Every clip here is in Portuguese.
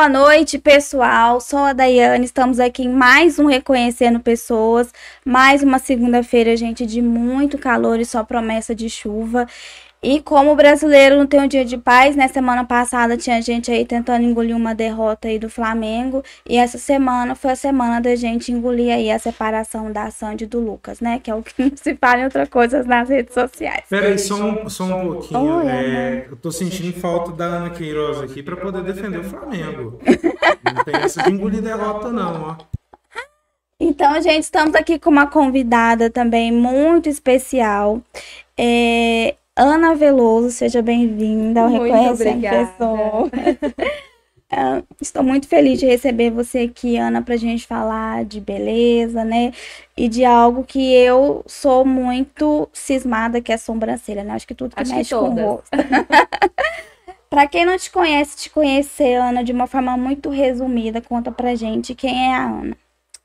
Boa noite, pessoal. Sou a Daiane. Estamos aqui em mais um Reconhecendo Pessoas. Mais uma segunda-feira, gente, de muito calor e só promessa de chuva. E como o brasileiro não tem um dia de paz, né? Semana passada tinha gente aí tentando engolir uma derrota aí do Flamengo. E essa semana foi a semana da gente engolir aí a separação da Sandy e do Lucas, né? Que é o que não se fala em outra coisa nas redes sociais. Peraí, só um, só um pouquinho. Oi, é, eu tô sentindo falta da Ana Queiroz aqui para poder defender o Flamengo. não tem essa de engolir derrota, não, ó. Então, gente, estamos aqui com uma convidada também muito especial. É, Ana Veloso, seja bem-vinda ao Reconhecendo Pessoa. Uh, estou muito feliz de receber você aqui, Ana, para a gente falar de beleza, né? E de algo que eu sou muito cismada, que é sobrancelha, né? Acho que tudo que Acho mexe que com o rosto. para quem não te conhece, te conhecer, Ana, de uma forma muito resumida, conta pra gente quem é a Ana.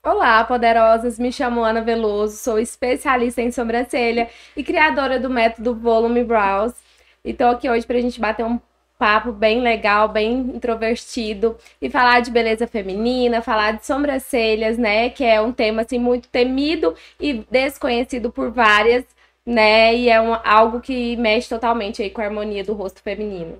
Olá, poderosas! Me chamo Ana Veloso, sou especialista em sobrancelha e criadora do método Volume Brows. E tô aqui hoje pra gente bater um papo bem legal, bem introvertido e falar de beleza feminina, falar de sobrancelhas, né, que é um tema assim muito temido e desconhecido por várias, né, e é um, algo que mexe totalmente aí com a harmonia do rosto feminino.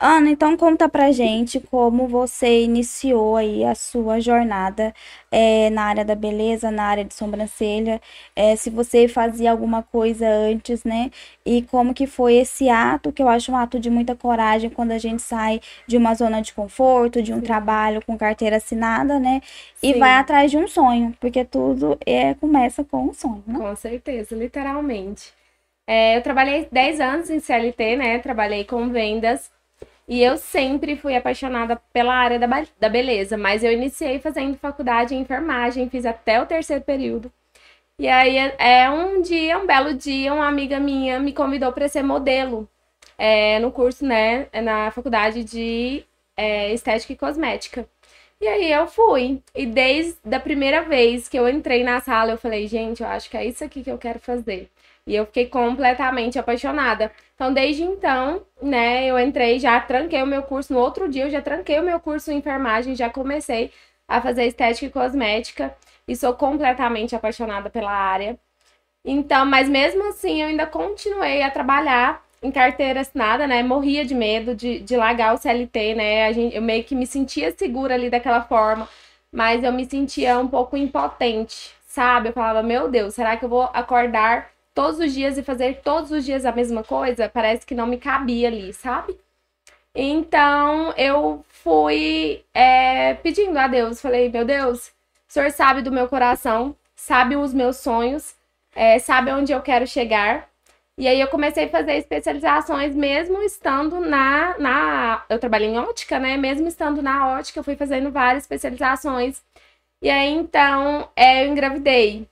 Ana, então conta pra gente como você iniciou aí a sua jornada é, na área da beleza, na área de sobrancelha, é, se você fazia alguma coisa antes, né? E como que foi esse ato, que eu acho um ato de muita coragem quando a gente sai de uma zona de conforto, de um Sim. trabalho com carteira assinada, né? E Sim. vai atrás de um sonho, porque tudo é, começa com um sonho, né? Com certeza, literalmente. É, eu trabalhei 10 anos em CLT, né? Trabalhei com vendas. E eu sempre fui apaixonada pela área da, da beleza, mas eu iniciei fazendo faculdade em enfermagem, fiz até o terceiro período. E aí, é um dia, um belo dia, uma amiga minha me convidou para ser modelo é, no curso, né, na faculdade de é, Estética e Cosmética. E aí eu fui. E desde a primeira vez que eu entrei na sala, eu falei, gente, eu acho que é isso aqui que eu quero fazer. E eu fiquei completamente apaixonada. Então, desde então, né, eu entrei, já tranquei o meu curso. No outro dia, eu já tranquei o meu curso em enfermagem, já comecei a fazer estética e cosmética. E sou completamente apaixonada pela área. Então, mas mesmo assim, eu ainda continuei a trabalhar em carteira assinada, né? Morria de medo de, de largar o CLT, né? A gente, eu meio que me sentia segura ali daquela forma, mas eu me sentia um pouco impotente, sabe? Eu falava, meu Deus, será que eu vou acordar todos os dias e fazer todos os dias a mesma coisa, parece que não me cabia ali, sabe? Então eu fui é, pedindo a Deus, falei, meu Deus, o Senhor sabe do meu coração, sabe os meus sonhos, é, sabe onde eu quero chegar. E aí eu comecei a fazer especializações, mesmo estando na, na. Eu trabalhei em ótica, né? Mesmo estando na ótica, eu fui fazendo várias especializações. E aí então é, eu engravidei.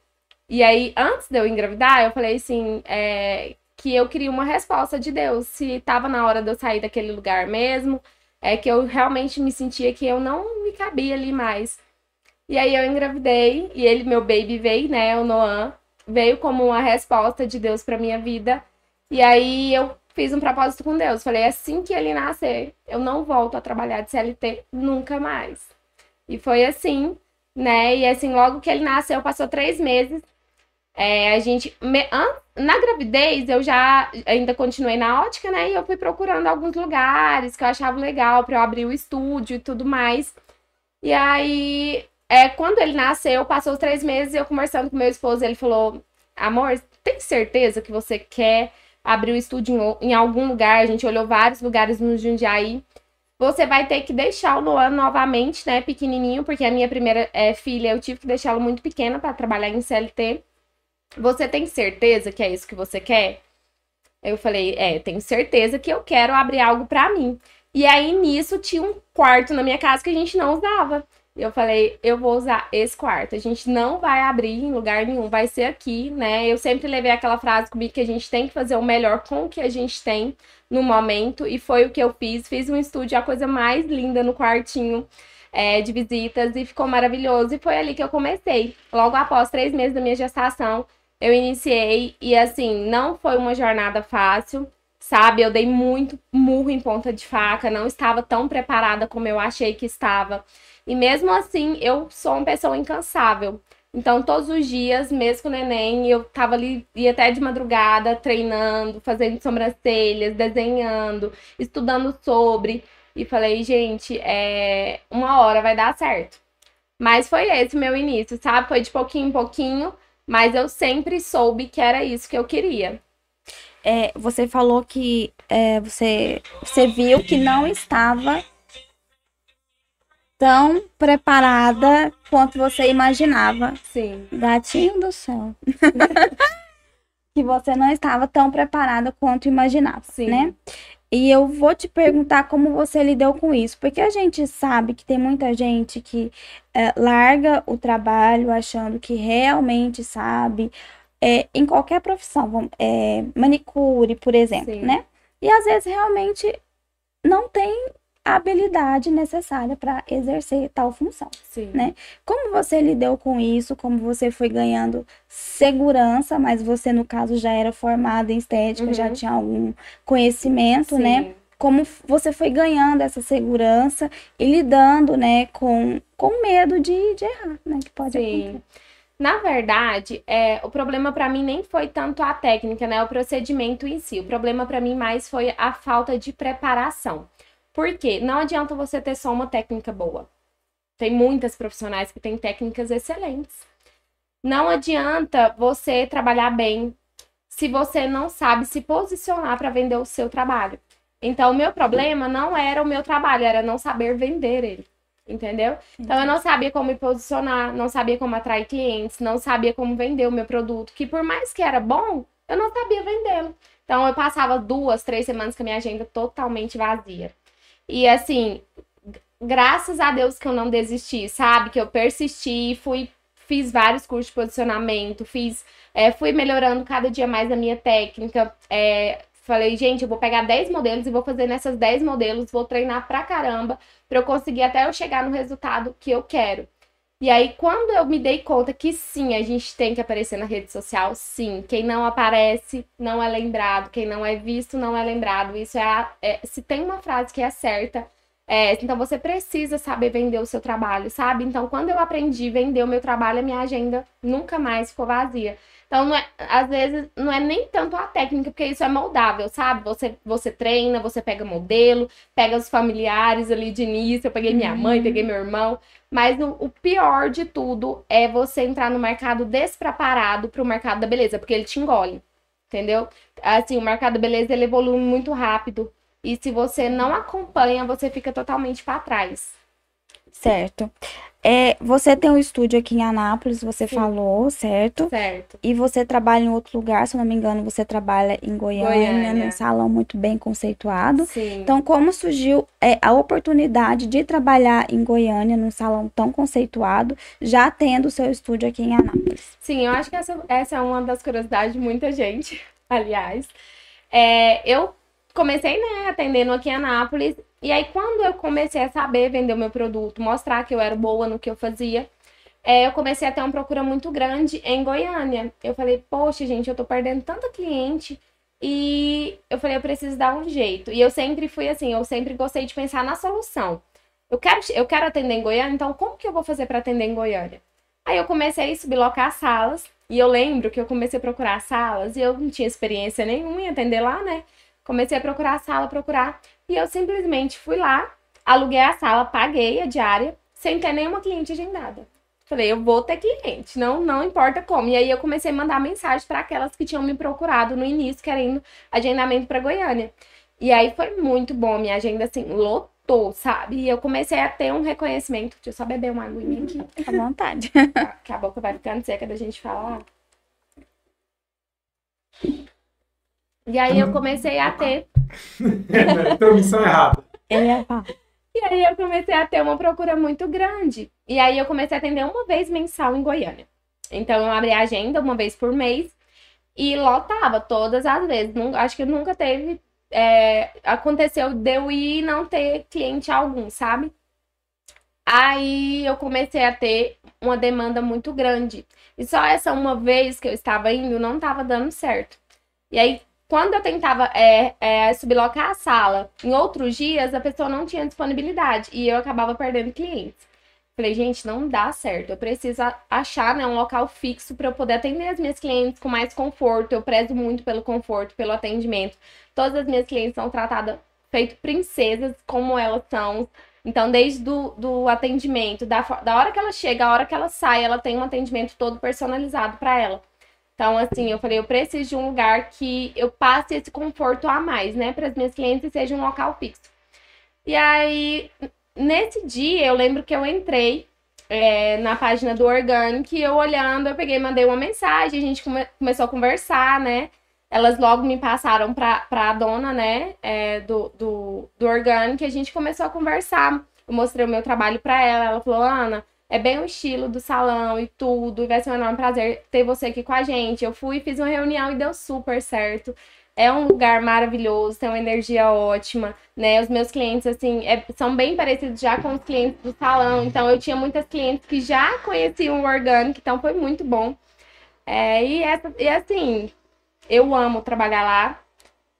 E aí, antes de eu engravidar, eu falei assim, é, que eu queria uma resposta de Deus, se tava na hora de eu sair daquele lugar mesmo, é que eu realmente me sentia que eu não me cabia ali mais. E aí eu engravidei e ele, meu baby veio, né, o Noan, veio como uma resposta de Deus para minha vida. E aí eu fiz um propósito com Deus, falei assim que ele nascer, eu não volto a trabalhar de CLT nunca mais. E foi assim, né? E assim, logo que ele nasceu, passou três meses, é, a gente. Me, na gravidez, eu já ainda continuei na ótica, né? E eu fui procurando alguns lugares que eu achava legal para eu abrir o estúdio e tudo mais. E aí, é, quando ele nasceu, passou três meses, eu conversando com meu esposo, ele falou: Amor, tem certeza que você quer abrir o estúdio em, em algum lugar? A gente olhou vários lugares no Jundiaí. Você vai ter que deixar o Noah novamente, né? Pequenininho, porque a minha primeira é, filha eu tive que deixá-lo muito pequena para trabalhar em CLT. Você tem certeza que é isso que você quer? Eu falei, é, tenho certeza que eu quero abrir algo para mim. E aí nisso tinha um quarto na minha casa que a gente não usava. E eu falei, eu vou usar esse quarto. A gente não vai abrir em lugar nenhum, vai ser aqui, né? Eu sempre levei aquela frase comigo que a gente tem que fazer o melhor com o que a gente tem no momento. E foi o que eu fiz. Fiz um estúdio, a coisa mais linda no quartinho é, de visitas e ficou maravilhoso. E foi ali que eu comecei. Logo após três meses da minha gestação, eu iniciei e assim, não foi uma jornada fácil. sabe? Eu dei muito murro em ponta de faca, não estava tão preparada como eu achei que estava. E mesmo assim, eu sou uma pessoa incansável. Então, todos os dias, mesmo com o neném, eu tava ali, ia até de madrugada, treinando, fazendo sobrancelhas, desenhando, estudando sobre. E falei, gente, é... uma hora vai dar certo. Mas foi esse meu início, sabe? Foi de pouquinho em pouquinho, mas eu sempre soube que era isso que eu queria. É, você falou que é, você, você viu que não estava tão preparada quanto você imaginava. Sim. Gatinho do céu. que você não estava tão preparada quanto imaginava, Sim. né? E eu vou te perguntar como você lidou com isso, porque a gente sabe que tem muita gente que é, larga o trabalho achando que realmente sabe, é, em qualquer profissão, é, manicure, por exemplo, Sim. né? E às vezes realmente não tem habilidade necessária para exercer tal função, Sim. né? Como você lidou com isso? Como você foi ganhando segurança, mas você no caso já era formada em estética, uhum. já tinha algum conhecimento, né? Sim. né? Como você foi ganhando essa segurança e lidando, né, com, com medo de, de errar, né? Que pode Sim. acontecer. Na verdade, é, o problema para mim nem foi tanto a técnica, né, o procedimento em si. O problema para mim mais foi a falta de preparação. Porque não adianta você ter só uma técnica boa. Tem muitas profissionais que têm técnicas excelentes. Não adianta você trabalhar bem se você não sabe se posicionar para vender o seu trabalho. Então, o meu problema não era o meu trabalho, era não saber vender ele. Entendeu? Então, eu não sabia como me posicionar, não sabia como atrair clientes, não sabia como vender o meu produto, que por mais que era bom, eu não sabia vendê-lo. Então, eu passava duas, três semanas com a minha agenda totalmente vazia. E assim, graças a Deus que eu não desisti, sabe? Que eu persisti, fui, fiz vários cursos de posicionamento, fiz, é, fui melhorando cada dia mais a minha técnica. É, falei, gente, eu vou pegar 10 modelos e vou fazer nessas 10 modelos, vou treinar pra caramba, pra eu conseguir até eu chegar no resultado que eu quero. E aí, quando eu me dei conta que sim, a gente tem que aparecer na rede social, sim. Quem não aparece não é lembrado, quem não é visto não é lembrado. Isso é, a, é se tem uma frase que é certa, é, então você precisa saber vender o seu trabalho, sabe? Então, quando eu aprendi a vender o meu trabalho, a minha agenda nunca mais ficou vazia. Então, é, às vezes, não é nem tanto a técnica, porque isso é moldável, sabe? Você, você treina, você pega modelo, pega os familiares ali de início. Eu peguei minha mãe, peguei meu irmão. Mas o, o pior de tudo é você entrar no mercado despreparado para o mercado da beleza, porque ele te engole. Entendeu? Assim, o mercado da beleza ele evolui muito rápido. E se você não acompanha, você fica totalmente para trás. Certo. É, você tem um estúdio aqui em Anápolis, você Sim. falou, certo? Certo. E você trabalha em outro lugar, se eu não me engano, você trabalha em Goiânia, Goiânia. num salão muito bem conceituado. Sim. Então, como surgiu é, a oportunidade de trabalhar em Goiânia, num salão tão conceituado, já tendo o seu estúdio aqui em Anápolis? Sim, eu acho que essa, essa é uma das curiosidades de muita gente, aliás. É, eu comecei, né, atendendo aqui em Anápolis e aí, quando eu comecei a saber vender o meu produto, mostrar que eu era boa no que eu fazia, é, eu comecei a ter uma procura muito grande em Goiânia. Eu falei, poxa, gente, eu tô perdendo tanta cliente. E eu falei, eu preciso dar um jeito. E eu sempre fui assim, eu sempre gostei de pensar na solução. Eu quero, eu quero atender em Goiânia, então como que eu vou fazer para atender em Goiânia? Aí eu comecei a sublocar salas, e eu lembro que eu comecei a procurar salas, e eu não tinha experiência nenhuma em atender lá, né? Comecei a procurar sala, procurar. E eu simplesmente fui lá, aluguei a sala, paguei a diária, sem ter nenhuma cliente agendada. Falei, eu vou ter cliente, não, não importa como. E aí eu comecei a mandar mensagem para aquelas que tinham me procurado no início, querendo agendamento para Goiânia. E aí foi muito bom, minha agenda assim, lotou, sabe? E eu comecei a ter um reconhecimento. Deixa eu só beber uma aguinha aqui. À vontade. Que a boca vai ficando seca da gente falar. E aí eu comecei a ter. então, missão errada. E aí eu comecei a ter uma procura muito grande. E aí eu comecei a atender uma vez mensal em Goiânia. Então eu abri a agenda uma vez por mês e lotava todas as vezes. acho que nunca teve. É, aconteceu de eu ir e não ter cliente algum, sabe? Aí eu comecei a ter uma demanda muito grande. E só essa uma vez que eu estava indo não estava dando certo. E aí quando eu tentava é, é, sublocar a sala em outros dias, a pessoa não tinha disponibilidade e eu acabava perdendo clientes. Falei, gente, não dá certo. Eu preciso achar né, um local fixo para eu poder atender as minhas clientes com mais conforto. Eu prezo muito pelo conforto, pelo atendimento. Todas as minhas clientes são tratadas feito princesas como elas são. Então, desde do, do atendimento, da, da hora que ela chega, a hora que ela sai, ela tem um atendimento todo personalizado para ela. Então, assim, eu falei, eu preciso de um lugar que eu passe esse conforto a mais, né, para as minhas clientes e seja um local fixo. E aí, nesse dia, eu lembro que eu entrei é, na página do Organic, eu olhando, eu peguei, mandei uma mensagem, a gente come começou a conversar, né? Elas logo me passaram para a dona, né, é, do, do, do Organic, a gente começou a conversar. Eu mostrei o meu trabalho para ela, ela falou, Ana, é bem o estilo do salão e tudo, e vai ser um enorme prazer ter você aqui com a gente. Eu fui, fiz uma reunião e deu super certo. É um lugar maravilhoso, tem uma energia ótima, né? Os meus clientes, assim, é, são bem parecidos já com os clientes do salão. Então, eu tinha muitas clientes que já conheciam o orgânico, então foi muito bom. É, e, essa, e assim, eu amo trabalhar lá.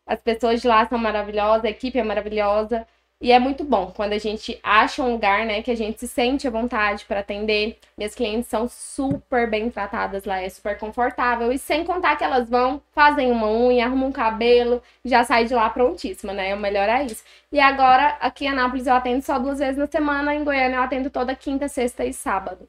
As pessoas de lá são maravilhosas, a equipe é maravilhosa. E é muito bom quando a gente acha um lugar, né, que a gente se sente à vontade para atender. Minhas clientes são super bem tratadas lá, é super confortável. E sem contar que elas vão, fazem uma unha, arrumam um cabelo, já sai de lá prontíssima, né? O melhor é isso. E agora, aqui em Anápolis, eu atendo só duas vezes na semana, em Goiânia eu atendo toda quinta, sexta e sábado.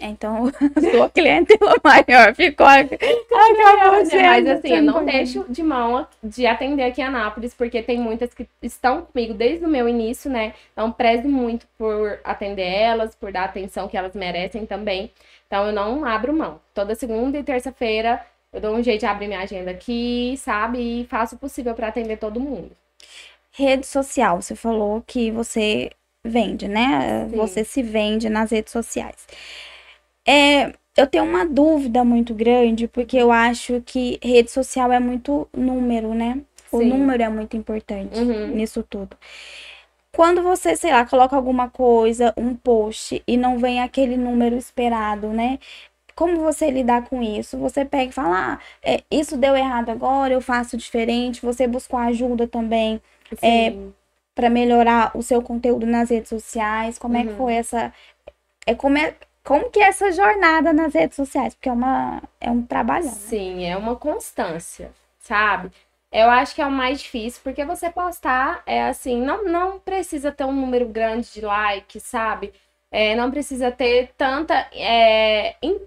Então, sua clientela maior ficou. Acabou sendo, Mas assim, eu não deixo de mão de atender aqui em Anápolis, porque tem muitas que estão comigo desde o meu início, né? Então, prezo muito por atender elas, por dar a atenção que elas merecem também. Então, eu não abro mão. Toda segunda e terça-feira eu dou um jeito de abrir minha agenda aqui, sabe? E faço o possível para atender todo mundo. Rede social, você falou que você vende, né? Sim. Você se vende nas redes sociais. É, eu tenho uma dúvida muito grande, porque eu acho que rede social é muito número, né? O Sim. número é muito importante uhum. nisso tudo. Quando você, sei lá, coloca alguma coisa, um post, e não vem aquele número esperado, né? Como você lidar com isso? Você pega e fala, ah, é, isso deu errado agora, eu faço diferente. Você buscou ajuda também é, para melhorar o seu conteúdo nas redes sociais. Como uhum. é que uhum. foi essa. É, como é, como que é essa jornada nas redes sociais? Porque é, uma, é um trabalho. Né? Sim, é uma constância, sabe? Eu acho que é o mais difícil, porque você postar é assim, não, não precisa ter um número grande de likes, sabe? É, não precisa ter tanta. É, in,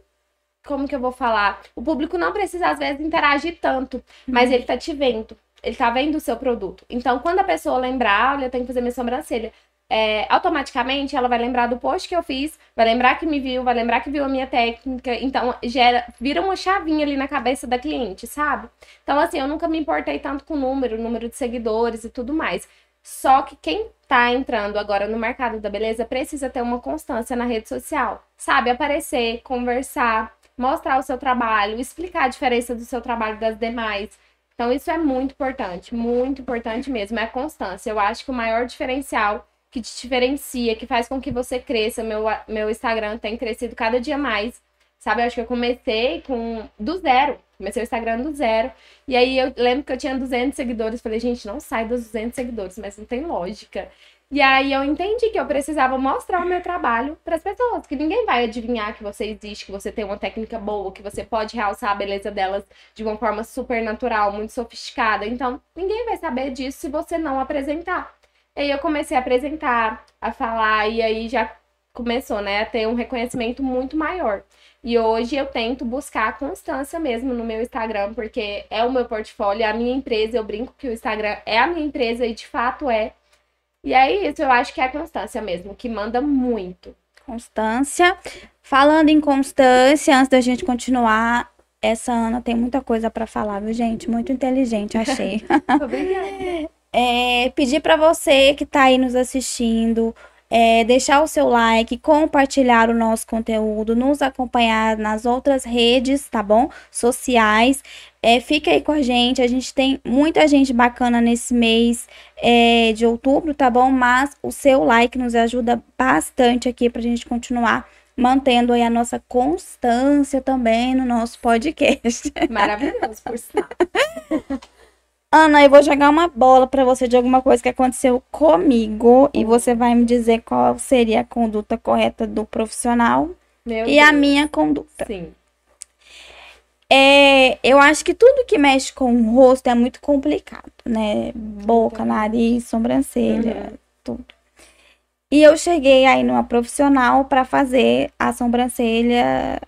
como que eu vou falar? O público não precisa, às vezes, interagir tanto, mas uhum. ele tá te vendo. Ele tá vendo o seu produto. Então, quando a pessoa lembrar, olha, eu tenho que fazer minha sobrancelha é, automaticamente ela vai lembrar do post que eu fiz, vai lembrar que me viu, vai lembrar que viu a minha técnica. Então, gera, vira uma chavinha ali na cabeça da cliente, sabe? Então, assim, eu nunca me importei tanto com o número, número de seguidores e tudo mais. Só que quem tá entrando agora no mercado da beleza precisa ter uma constância na rede social, sabe? Aparecer, conversar, mostrar o seu trabalho, explicar a diferença do seu trabalho das demais. Então, isso é muito importante, muito importante mesmo, é a constância. Eu acho que o maior diferencial que te diferencia, que faz com que você cresça. Meu, meu Instagram tem crescido cada dia mais. Sabe, eu acho que eu comecei com do zero. Comecei o Instagram do zero. E aí eu lembro que eu tinha 200 seguidores. Falei, gente, não sai dos 200 seguidores, mas não tem lógica. E aí eu entendi que eu precisava mostrar o meu trabalho para as pessoas, que ninguém vai adivinhar que você existe, que você tem uma técnica boa, que você pode realçar a beleza delas de uma forma super natural, muito sofisticada. Então, ninguém vai saber disso se você não apresentar. E aí eu comecei a apresentar, a falar, e aí já começou, né, a ter um reconhecimento muito maior. E hoje eu tento buscar a constância mesmo no meu Instagram, porque é o meu portfólio, é a minha empresa. Eu brinco que o Instagram é a minha empresa e de fato é. E é isso, eu acho que é a constância mesmo, que manda muito. Constância. Falando em constância, antes da gente continuar, essa Ana tem muita coisa para falar, viu, gente? Muito inteligente, achei. Obrigada. É, pedir para você que está aí nos assistindo, é, deixar o seu like, compartilhar o nosso conteúdo, nos acompanhar nas outras redes, tá bom? Sociais. É, fica aí com a gente, a gente tem muita gente bacana nesse mês é, de outubro, tá bom? Mas o seu like nos ajuda bastante aqui pra gente continuar mantendo aí a nossa constância também no nosso podcast. Maravilhoso, por sinal. Ana, eu vou jogar uma bola para você de alguma coisa que aconteceu comigo e você vai me dizer qual seria a conduta correta do profissional Meu e Deus. a minha conduta. Sim. É, eu acho que tudo que mexe com o rosto é muito complicado, né? Boca, nariz, sobrancelha, uhum. tudo. E eu cheguei aí numa profissional para fazer a sobrancelha,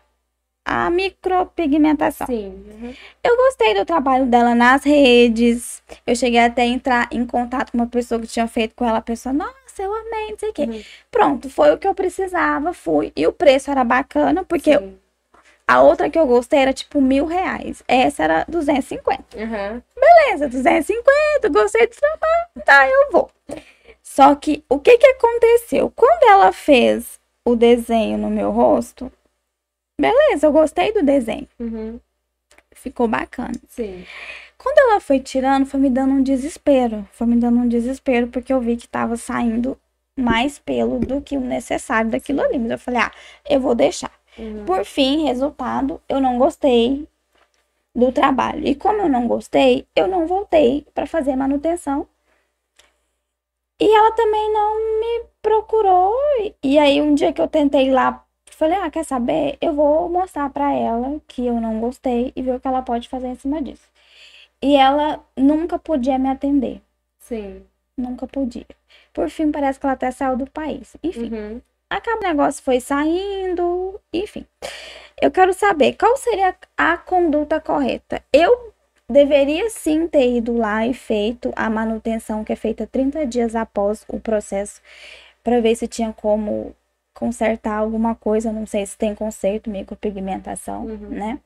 a micropigmentação. Sim. Uhum. Eu gostei do trabalho dela nas redes. Eu cheguei até a entrar em contato com uma pessoa que tinha feito com ela. A pessoa, nossa, eu amei, não sei o quê. Uhum. Pronto, foi o que eu precisava, fui. E o preço era bacana, porque Sim. A outra que eu gostei era tipo mil reais. Essa era 250. Uhum. Beleza, 250, gostei do trabalho, tá, eu vou. Só que o que que aconteceu? Quando ela fez o desenho no meu rosto, beleza, eu gostei do desenho. Uhum. Ficou bacana. Sim. Quando ela foi tirando, foi me dando um desespero. Foi me dando um desespero porque eu vi que tava saindo mais pelo do que o necessário daquilo ali. Mas eu falei, ah, eu vou deixar. Uhum. Por fim, resultado, eu não gostei do trabalho. E como eu não gostei, eu não voltei para fazer manutenção. E ela também não me procurou. E aí, um dia que eu tentei ir lá, falei: Ah, quer saber? Eu vou mostrar para ela que eu não gostei e ver o que ela pode fazer em cima disso. E ela nunca podia me atender. Sim. Nunca podia. Por fim, parece que ela até saiu do país. Enfim. Uhum. Acaba o negócio foi saindo, enfim. Eu quero saber qual seria a conduta correta. Eu deveria sim ter ido lá e feito a manutenção que é feita 30 dias após o processo para ver se tinha como consertar alguma coisa, não sei se tem conserto, micropigmentação, uhum. né?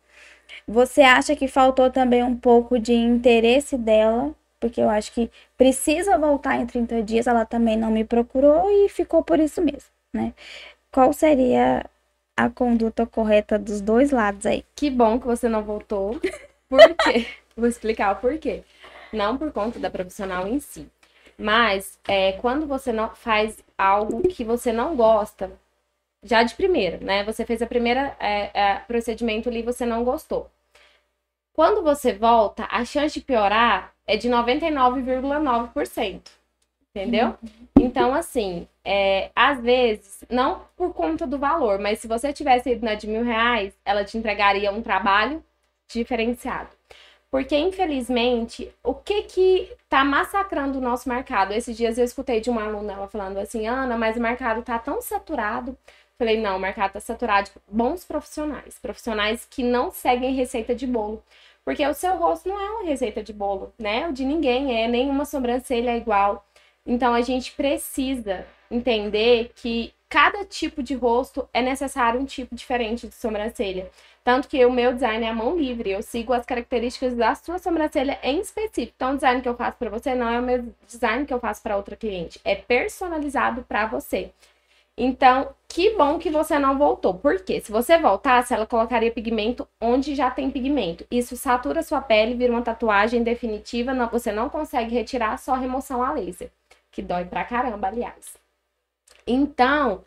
Você acha que faltou também um pouco de interesse dela? Porque eu acho que precisa voltar em 30 dias, ela também não me procurou e ficou por isso mesmo né? Qual seria a conduta correta dos dois lados aí? Que bom que você não voltou. Por quê? Vou explicar o porquê. Não por conta da profissional em si. Mas é, quando você não faz algo que você não gosta, já de primeira, né? Você fez a primeira é, é, procedimento ali e você não gostou. Quando você volta, a chance de piorar é de 99,9%. Entendeu? Uhum. Então, assim, é, às vezes, não por conta do valor, mas se você tivesse ido na de mil reais, ela te entregaria um trabalho diferenciado. Porque, infelizmente, o que que tá massacrando o nosso mercado? Esses dias eu escutei de uma aluna ela falando assim, Ana, mas o mercado tá tão saturado. Falei, não, o mercado tá saturado de bons profissionais. Profissionais que não seguem receita de bolo. Porque o seu rosto não é uma receita de bolo, né? O de ninguém é, nenhuma sobrancelha é igual. Então a gente precisa entender que cada tipo de rosto é necessário um tipo diferente de sobrancelha. Tanto que o meu design é a mão livre, eu sigo as características da sua sobrancelha em específico. Então, o design que eu faço para você não é o meu design que eu faço para outra cliente, é personalizado para você. Então, que bom que você não voltou. Porque se você voltasse, ela colocaria pigmento onde já tem pigmento. Isso satura sua pele, vira uma tatuagem definitiva, não, você não consegue retirar só remoção a laser que dói pra caramba, aliás. Então,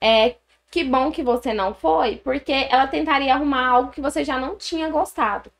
é que bom que você não foi, porque ela tentaria arrumar algo que você já não tinha gostado.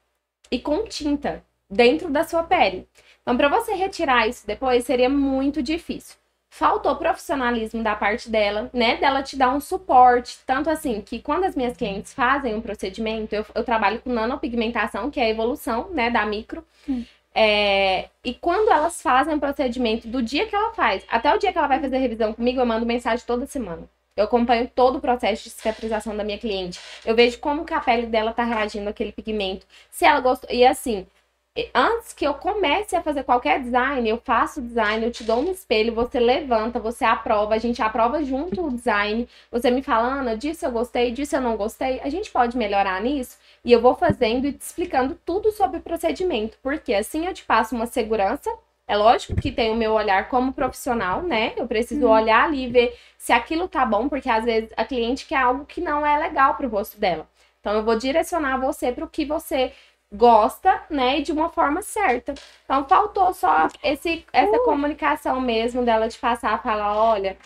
E com tinta dentro da sua pele. Então, para você retirar isso depois seria muito difícil. Faltou profissionalismo da parte dela, né? Dela te dar um suporte. Tanto assim que quando as minhas clientes fazem um procedimento, eu, eu trabalho com nanopigmentação, que é a evolução, né, da micro. Hum. É, e quando elas fazem o procedimento, do dia que ela faz até o dia que ela vai fazer a revisão comigo, eu mando mensagem toda semana. Eu acompanho todo o processo de cicatrização da minha cliente. Eu vejo como que a pele dela tá reagindo àquele pigmento. Se ela gostou. E assim, antes que eu comece a fazer qualquer design, eu faço o design, eu te dou um espelho, você levanta, você aprova, a gente aprova junto o design. Você me fala, Ana, disso eu gostei, disso eu não gostei. A gente pode melhorar nisso? E eu vou fazendo e te explicando tudo sobre o procedimento, porque assim eu te passo uma segurança. É lógico que tem o meu olhar como profissional, né? Eu preciso uhum. olhar ali e ver se aquilo tá bom, porque às vezes a cliente quer algo que não é legal pro rosto dela. Então eu vou direcionar você para o que você gosta, né, e de uma forma certa. Então faltou só esse essa uh. comunicação mesmo dela de passar, falar, olha,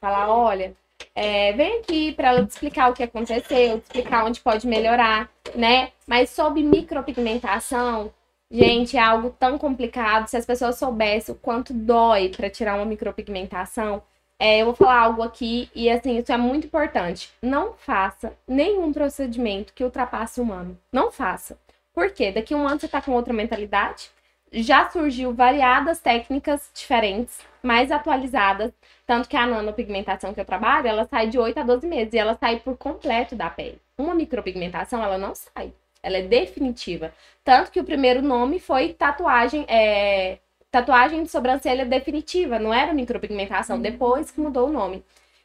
falar, olha, é, vem aqui para ela te explicar o que aconteceu, te explicar onde pode melhorar, né? Mas sobre micropigmentação, Gente, é algo tão complicado. Se as pessoas soubessem o quanto dói para tirar uma micropigmentação, é, eu vou falar algo aqui e assim, isso é muito importante. Não faça nenhum procedimento que ultrapasse um ano. Não faça. Por quê? Daqui um ano você tá com outra mentalidade. Já surgiu variadas técnicas diferentes, mais atualizadas. Tanto que a nanopigmentação que eu trabalho, ela sai de 8 a 12 meses e ela sai por completo da pele. Uma micropigmentação, ela não sai. Ela é definitiva. Tanto que o primeiro nome foi tatuagem, é, tatuagem de sobrancelha definitiva, não era micropigmentação, uhum. depois que mudou o nome.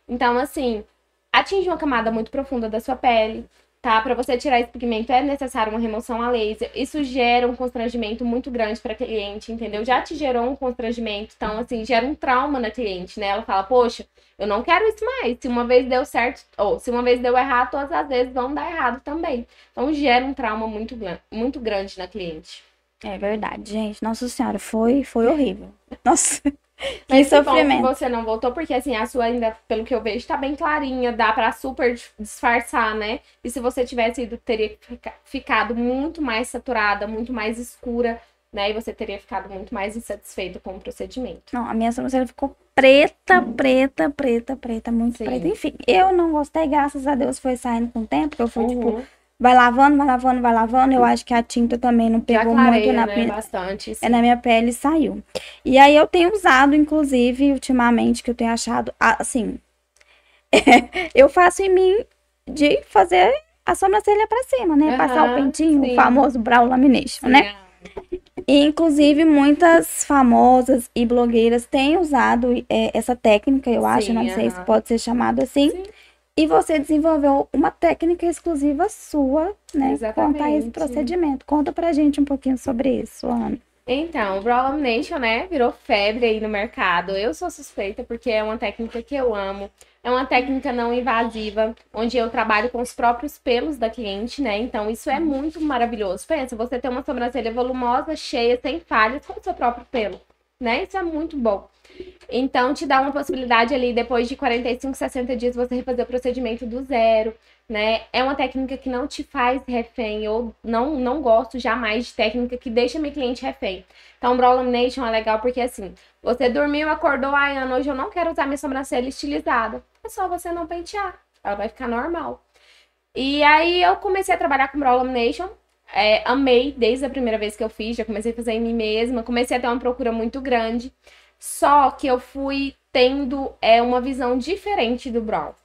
Então, assim, atinge uma camada muito profunda da sua pele, tá? Para você tirar esse pigmento é necessário uma remoção a laser. Isso gera um constrangimento muito grande para cliente, entendeu? Já te gerou um constrangimento, então assim, gera um trauma na cliente, né? Ela fala: "Poxa, eu não quero isso mais. Se uma vez deu certo, ou se uma vez deu errado, todas as vezes vão dar errado também". Então gera um trauma muito muito grande na cliente. É verdade, gente. Nossa senhora, foi foi horrível. Nossa. Mas que sofrimento. você não voltou, porque assim, a sua ainda, pelo que eu vejo, tá bem clarinha, dá pra super disfarçar, né? E se você tivesse ido, teria ficado muito mais saturada, muito mais escura, né? E você teria ficado muito mais insatisfeito com o procedimento. Não, a minha sobrancelha ficou preta, preta, preta, preta, muito Sim. preta. Enfim, eu não gostei, graças a Deus foi saindo com o tempo, eu fui, tipo, uhum. tipo vai lavando, vai lavando, vai lavando. Eu acho que a tinta também não pegou clareia, muito na né? pele. Bastante, é na minha pele e saiu. E aí eu tenho usado, inclusive, ultimamente, que eu tenho achado, assim, eu faço em mim de fazer a sobrancelha pra cima, né? Uhum, Passar o pentinho, sim. o famoso brow lamination, sim. né? E, inclusive, muitas famosas e blogueiras têm usado é, essa técnica, eu acho, não sei se pode ser chamado assim. Sim e você desenvolveu uma técnica exclusiva sua, né? Exatamente. A esse procedimento. Conta pra gente um pouquinho sobre isso, Ana. Então, o Brow Lamination, né, virou febre aí no mercado. Eu sou suspeita porque é uma técnica que eu amo. É uma técnica não invasiva, onde eu trabalho com os próprios pelos da cliente, né? Então, isso é muito maravilhoso. Pensa, você ter uma sobrancelha volumosa, cheia, sem falhas, com o seu próprio pelo, né? Isso é muito bom. Então, te dá uma possibilidade ali, depois de 45, 60 dias, você refazer o procedimento do zero, né? É uma técnica que não te faz refém. Eu não, não gosto jamais de técnica que deixa meu cliente refém. Então, Brow Lamination é legal porque, assim, você dormiu, acordou, ai, Ana, hoje eu não quero usar minha sobrancelha estilizada. É só você não pentear. Ela vai ficar normal. E aí, eu comecei a trabalhar com Brow Lamination. É, amei desde a primeira vez que eu fiz, já comecei a fazer em mim mesma, comecei a ter uma procura muito grande. Só que eu fui tendo é, uma visão diferente do brow.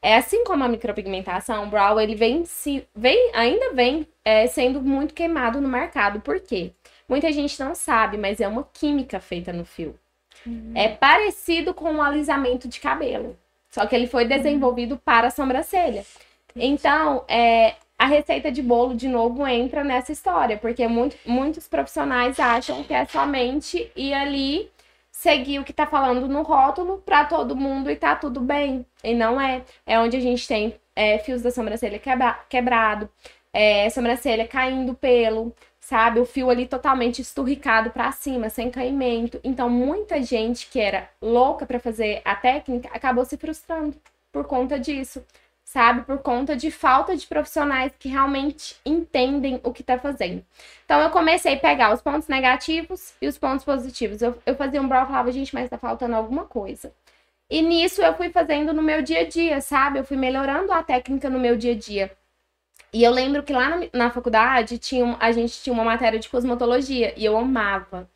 É assim como a micropigmentação, o brow ele vem se vem ainda vem é, sendo muito queimado no mercado. Por quê? Muita gente não sabe, mas é uma química feita no fio. Uhum. É parecido com um alisamento de cabelo, só que ele foi desenvolvido uhum. para a sobrancelha. Então, é, a receita de bolo de novo entra nessa história, porque muito, muitos profissionais acham que é somente ir ali seguir o que tá falando no rótulo para todo mundo e tá tudo bem. E não é. É onde a gente tem é, fios da sobrancelha quebra quebrado, é, sobrancelha caindo pelo, sabe? O fio ali totalmente esturricado para cima, sem caimento. Então, muita gente que era louca para fazer a técnica acabou se frustrando por conta disso sabe? Por conta de falta de profissionais que realmente entendem o que tá fazendo. Então eu comecei a pegar os pontos negativos e os pontos positivos. Eu, eu fazia um brow e falava, gente, mas tá faltando alguma coisa. E nisso eu fui fazendo no meu dia a dia, sabe? Eu fui melhorando a técnica no meu dia a dia. E eu lembro que lá na, na faculdade tinha, a gente tinha uma matéria de cosmetologia e eu amava.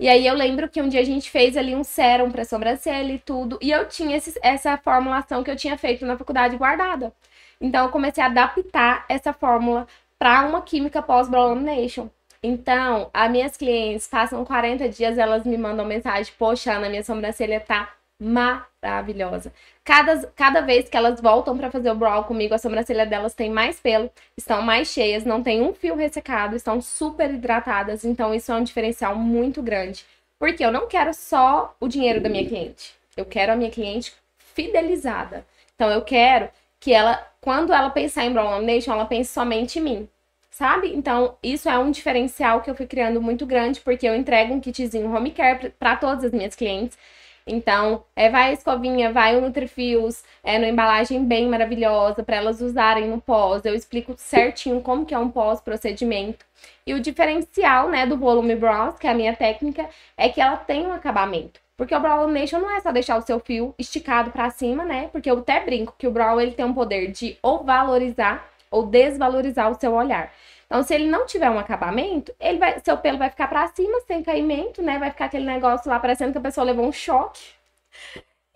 E aí eu lembro que um dia a gente fez ali um sérum para sobrancelha e tudo, e eu tinha esse, essa formulação que eu tinha feito na faculdade guardada. Então eu comecei a adaptar essa fórmula para uma química pós-brow lamination. Então, as minhas clientes passam 40 dias, elas me mandam mensagem: Poxa, Ana, minha sobrancelha tá maravilhosa. Cada, cada vez que elas voltam para fazer o brow comigo, a sobrancelha delas tem mais pelo, estão mais cheias, não tem um fio ressecado, estão super hidratadas. Então, isso é um diferencial muito grande. Porque eu não quero só o dinheiro da minha cliente. Eu quero a minha cliente fidelizada. Então, eu quero que ela, quando ela pensar em brow lamination, ela pense somente em mim. Sabe? Então, isso é um diferencial que eu fui criando muito grande, porque eu entrego um kitzinho home care para todas as minhas clientes. Então, é, vai a escovinha, vai o Nutrifios, é numa embalagem bem maravilhosa para elas usarem no pós. Eu explico certinho como que é um pós-procedimento. E o diferencial, né, do volume brows, que é a minha técnica, é que ela tem um acabamento. Porque o brow lamination não é só deixar o seu fio esticado para cima, né? Porque eu até brinco que o brow ele tem um poder de ou valorizar ou desvalorizar o seu olhar. Então, se ele não tiver um acabamento, ele vai, seu pelo vai ficar para cima, sem caimento, né? Vai ficar aquele negócio lá parecendo que a pessoa levou um choque.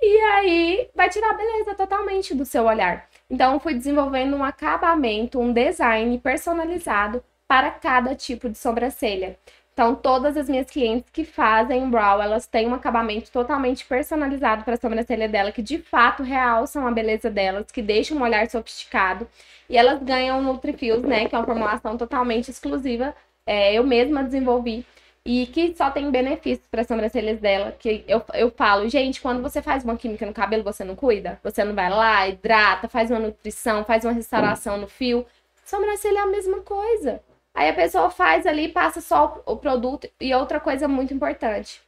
E aí vai tirar a beleza totalmente do seu olhar. Então, fui desenvolvendo um acabamento, um design personalizado para cada tipo de sobrancelha. Então, todas as minhas clientes que fazem brow, elas têm um acabamento totalmente personalizado para a sobrancelha dela, que de fato realçam a beleza delas, que deixam um olhar sofisticado. E elas ganham Nutrifios, né? Que é uma formulação totalmente exclusiva. É, eu mesma desenvolvi. E que só tem benefícios para as sobrancelhas dela. Que eu, eu falo, gente, quando você faz uma química no cabelo, você não cuida? Você não vai lá, hidrata, faz uma nutrição, faz uma restauração no fio. Sobrancelha é a mesma coisa. Aí a pessoa faz ali, passa só o produto. E outra coisa muito importante: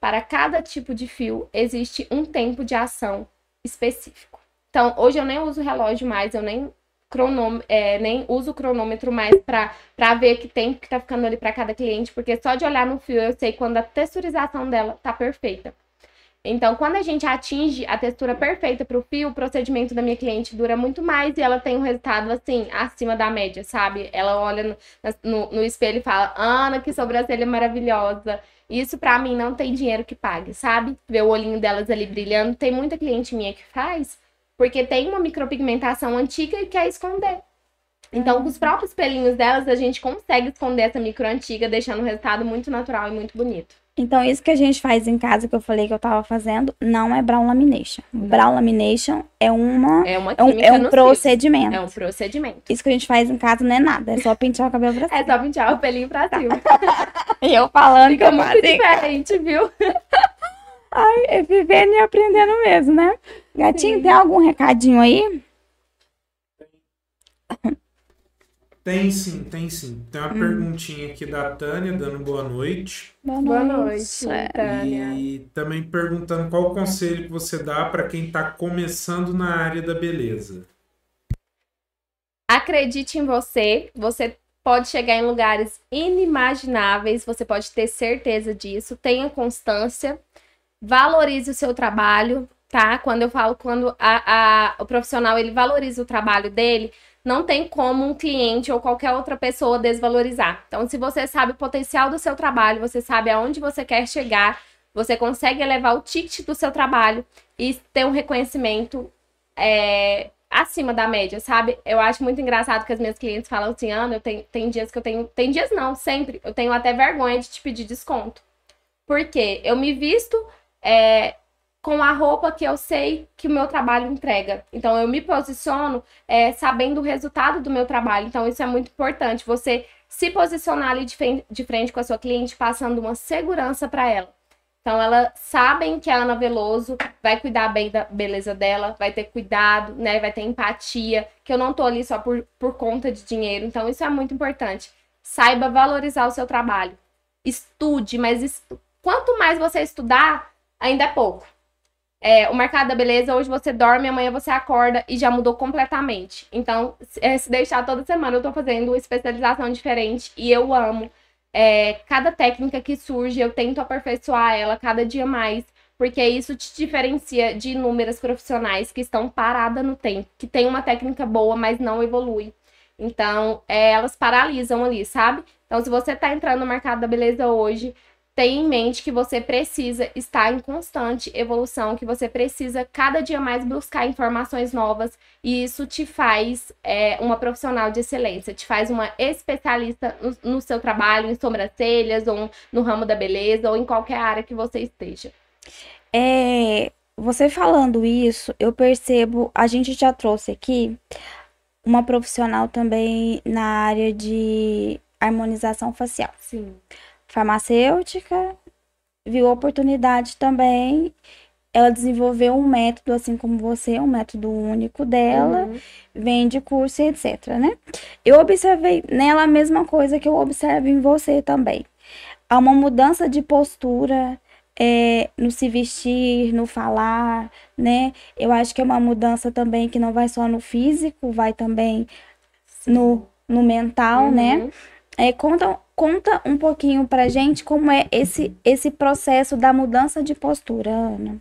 para cada tipo de fio existe um tempo de ação específico. Então, hoje eu nem uso relógio mais, eu nem cronômetro, é, nem uso cronômetro mais para ver que tempo que tá ficando ali para cada cliente, porque só de olhar no fio eu sei quando a texturização dela tá perfeita. Então, quando a gente atinge a textura perfeita para o fio, o procedimento da minha cliente dura muito mais e ela tem um resultado, assim, acima da média, sabe? Ela olha no, no, no espelho e fala, Ana, que sobrancelha maravilhosa. Isso para mim não tem dinheiro que pague, sabe? Ver o olhinho delas ali brilhando. Tem muita cliente minha que faz, porque tem uma micropigmentação antiga e quer esconder. Então, com os próprios pelinhos delas, a gente consegue esconder essa micro antiga, deixando o resultado muito natural e muito bonito. Então, isso que a gente faz em casa, que eu falei que eu tava fazendo, não é brown lamination. Brown lamination é uma é, uma é um, é um procedimento. É um procedimento. Isso que a gente faz em casa não é nada, é só pentear o cabelo pra cima. É só pentear o pelinho pra cima. e eu falando Fica que eu muito fazia... diferente, viu? Ai, é vivendo e aprendendo mesmo, né? Gatinho, Sim. tem algum recadinho aí? Tem sim, tem sim. Tem uma hum. perguntinha aqui da Tânia, dando boa noite. Boa noite, boa noite Tânia. E também perguntando qual o conselho que você dá para quem está começando na área da beleza. Acredite em você, você pode chegar em lugares inimagináveis, você pode ter certeza disso. Tenha constância, valorize o seu trabalho, tá? Quando eu falo, quando a, a, o profissional ele valoriza o trabalho dele, não tem como um cliente ou qualquer outra pessoa desvalorizar. Então, se você sabe o potencial do seu trabalho, você sabe aonde você quer chegar, você consegue elevar o ticket do seu trabalho e ter um reconhecimento é, acima da média, sabe? Eu acho muito engraçado que as minhas clientes falam assim, Ana, eu tenho, tem dias que eu tenho. Tem dias não, sempre. Eu tenho até vergonha de te pedir desconto. Porque eu me visto. É, com a roupa que eu sei que o meu trabalho entrega. Então, eu me posiciono é, sabendo o resultado do meu trabalho. Então, isso é muito importante. Você se posicionar ali de frente, de frente com a sua cliente, passando uma segurança para ela. Então, elas sabem que a Ana Veloso vai cuidar bem da beleza dela, vai ter cuidado, né? Vai ter empatia, que eu não tô ali só por, por conta de dinheiro. Então, isso é muito importante. Saiba valorizar o seu trabalho. Estude, mas estu... quanto mais você estudar, ainda é pouco. É, o mercado da beleza, hoje você dorme, amanhã você acorda e já mudou completamente. Então, se, é, se deixar toda semana, eu tô fazendo especialização diferente e eu amo. É, cada técnica que surge, eu tento aperfeiçoar ela cada dia mais, porque isso te diferencia de inúmeras profissionais que estão paradas no tempo, que tem uma técnica boa, mas não evolui. Então, é, elas paralisam ali, sabe? Então, se você tá entrando no mercado da beleza hoje, tenha em mente que você precisa estar em constante evolução, que você precisa cada dia mais buscar informações novas e isso te faz é, uma profissional de excelência, te faz uma especialista no, no seu trabalho, em sobrancelhas, ou no ramo da beleza, ou em qualquer área que você esteja. É, você falando isso, eu percebo, a gente já trouxe aqui uma profissional também na área de harmonização facial. Sim farmacêutica, viu oportunidade também. Ela desenvolveu um método, assim como você, um método único dela, uhum. vende curso e etc, né? Eu observei nela a mesma coisa que eu observo em você também. Há uma mudança de postura, é, no se vestir, no falar, né? Eu acho que é uma mudança também que não vai só no físico, vai também no, no mental, né? uhum. né? É, conta, conta um pouquinho pra gente como é esse, esse processo da mudança de postura, Ana.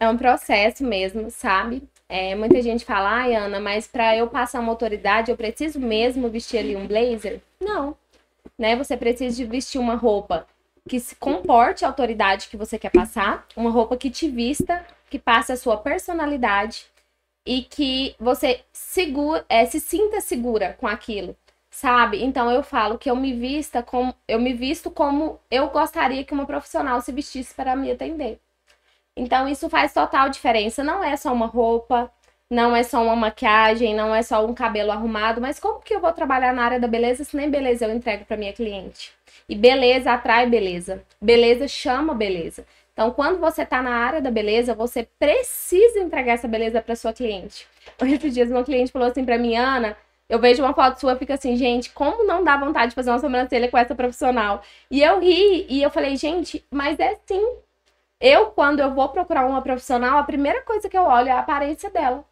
É um processo mesmo, sabe? É, muita gente fala, ai, Ana, mas para eu passar uma autoridade, eu preciso mesmo vestir ali um blazer? Não. Né? Você precisa de vestir uma roupa que se comporte a autoridade que você quer passar, uma roupa que te vista, que passe a sua personalidade e que você segura, é, se sinta segura com aquilo, sabe? Então eu falo que eu me vista como eu me visto como eu gostaria que uma profissional se vestisse para me atender. Então isso faz total diferença. Não é só uma roupa, não é só uma maquiagem, não é só um cabelo arrumado, mas como que eu vou trabalhar na área da beleza se nem beleza eu entrego para minha cliente? E beleza atrai beleza. Beleza chama beleza. Então, quando você está na área da beleza, você precisa entregar essa beleza para sua cliente. Esses dias uma cliente falou assim para mim, Ana, eu vejo uma foto sua, fica assim, gente, como não dá vontade de fazer uma sobrancelha com essa profissional? E eu ri e eu falei, gente, mas é sim. Eu, quando eu vou procurar uma profissional, a primeira coisa que eu olho é a aparência dela.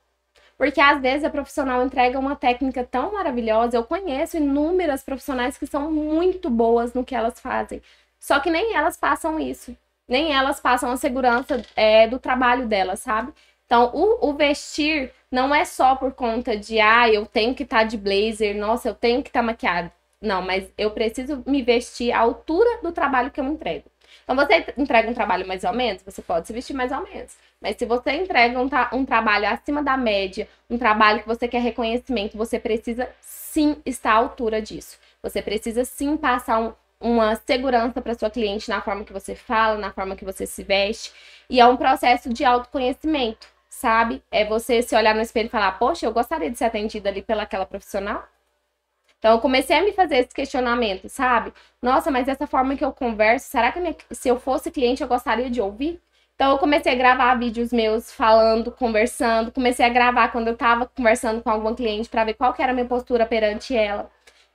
Porque às vezes a profissional entrega uma técnica tão maravilhosa. Eu conheço inúmeras profissionais que são muito boas no que elas fazem. Só que nem elas passam isso. Nem elas passam a segurança é, do trabalho delas, sabe? Então, o, o, vestir não é só por conta de, ah, eu tenho que estar tá de blazer, nossa, eu tenho que estar tá maquiado. Não, mas eu preciso me vestir à altura do trabalho que eu entrego. Então, você entrega um trabalho mais ou menos, você pode se vestir mais ou menos. Mas se você entrega um, tra um trabalho acima da média, um trabalho que você quer reconhecimento, você precisa sim estar à altura disso. Você precisa sim passar um, uma segurança para sua cliente na forma que você fala, na forma que você se veste. E é um processo de autoconhecimento, sabe? É você se olhar no espelho e falar: Poxa, eu gostaria de ser atendida ali pelaquela profissional. Então, eu comecei a me fazer esse questionamento, sabe? Nossa, mas essa forma que eu converso, será que minha, se eu fosse cliente eu gostaria de ouvir? Então, eu comecei a gravar vídeos meus falando, conversando. Comecei a gravar quando eu tava conversando com alguma cliente para ver qual que era a minha postura perante ela.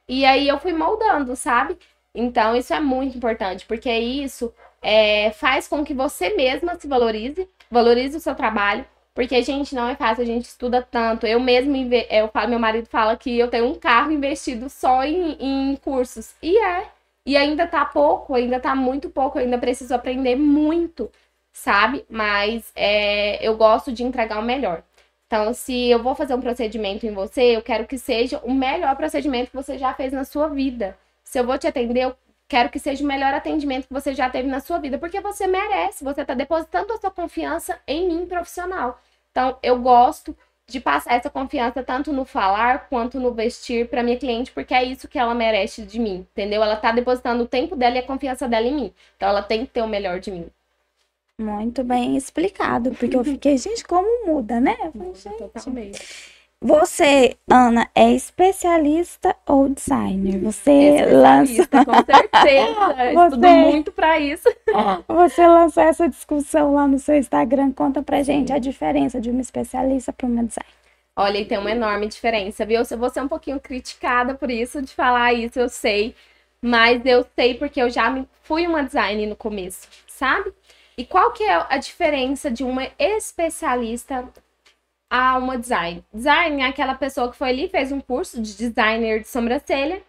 E aí eu fui moldando, sabe? Então, isso é muito importante, porque isso é, faz com que você mesma se valorize, valorize o seu trabalho, porque, gente, não é fácil, a gente estuda tanto. Eu mesmo, eu falo, meu marido fala que eu tenho um carro investido só em, em cursos. E é. E ainda tá pouco, ainda tá muito pouco, ainda preciso aprender muito, sabe? Mas é, eu gosto de entregar o melhor. Então, se eu vou fazer um procedimento em você, eu quero que seja o melhor procedimento que você já fez na sua vida. Se eu vou te atender, eu quero que seja o melhor atendimento que você já teve na sua vida, porque você merece, você está depositando a sua confiança em mim profissional. Então, eu gosto de passar essa confiança tanto no falar quanto no vestir para minha cliente, porque é isso que ela merece de mim, entendeu? Ela tá depositando o tempo dela e a confiança dela em mim. Então, ela tem que ter o melhor de mim. Muito bem explicado, porque eu fiquei, gente, como muda, né? Muda totalmente. Você, Ana, é especialista ou designer? Você lança. Com certeza. Você... Estudo muito para isso. Você lançou essa discussão lá no seu Instagram. Conta pra gente a diferença de uma especialista para uma designer. Olha, tem uma enorme diferença, viu? Eu vou ser um pouquinho criticada por isso, de falar isso, eu sei. Mas eu sei porque eu já fui uma designer no começo, sabe? E qual que é a diferença de uma especialista a uma design. Design é aquela pessoa que foi ali, fez um curso de designer de sobrancelha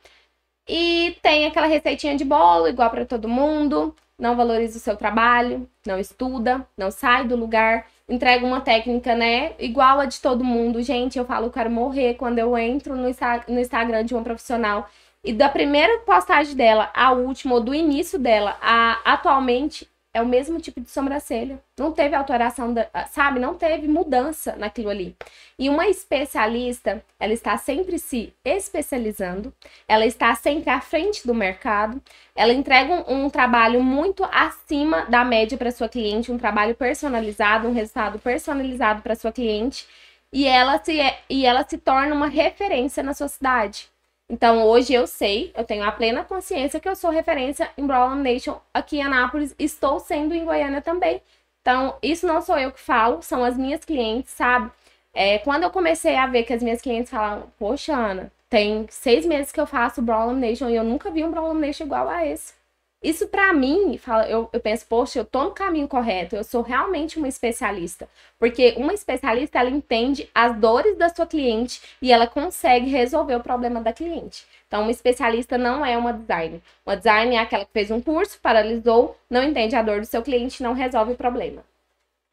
e tem aquela receitinha de bolo igual para todo mundo, não valoriza o seu trabalho, não estuda, não sai do lugar, entrega uma técnica, né, igual a de todo mundo. Gente, eu falo, eu quero morrer quando eu entro no, no Instagram de uma profissional e da primeira postagem dela à última, ou do início dela a atualmente, é o mesmo tipo de sobrancelha. Não teve alteração, da, sabe? Não teve mudança naquilo ali. E uma especialista, ela está sempre se especializando, ela está sempre à frente do mercado, ela entrega um, um trabalho muito acima da média para sua cliente, um trabalho personalizado, um resultado personalizado para sua cliente, e ela se e ela se torna uma referência na sua cidade. Então, hoje eu sei, eu tenho a plena consciência que eu sou referência em Brawl Nation aqui em Anápolis, estou sendo em Goiânia também. Então, isso não sou eu que falo, são as minhas clientes, sabe? É, quando eu comecei a ver que as minhas clientes falavam, poxa, Ana, tem seis meses que eu faço Brawl Nation e eu nunca vi um Brawl Nation igual a esse. Isso para mim, eu, eu penso, poxa, eu tô no caminho correto, eu sou realmente uma especialista. Porque uma especialista, ela entende as dores da sua cliente e ela consegue resolver o problema da cliente. Então, uma especialista não é uma designer. Uma designer é aquela que fez um curso, paralisou, não entende a dor do seu cliente, não resolve o problema.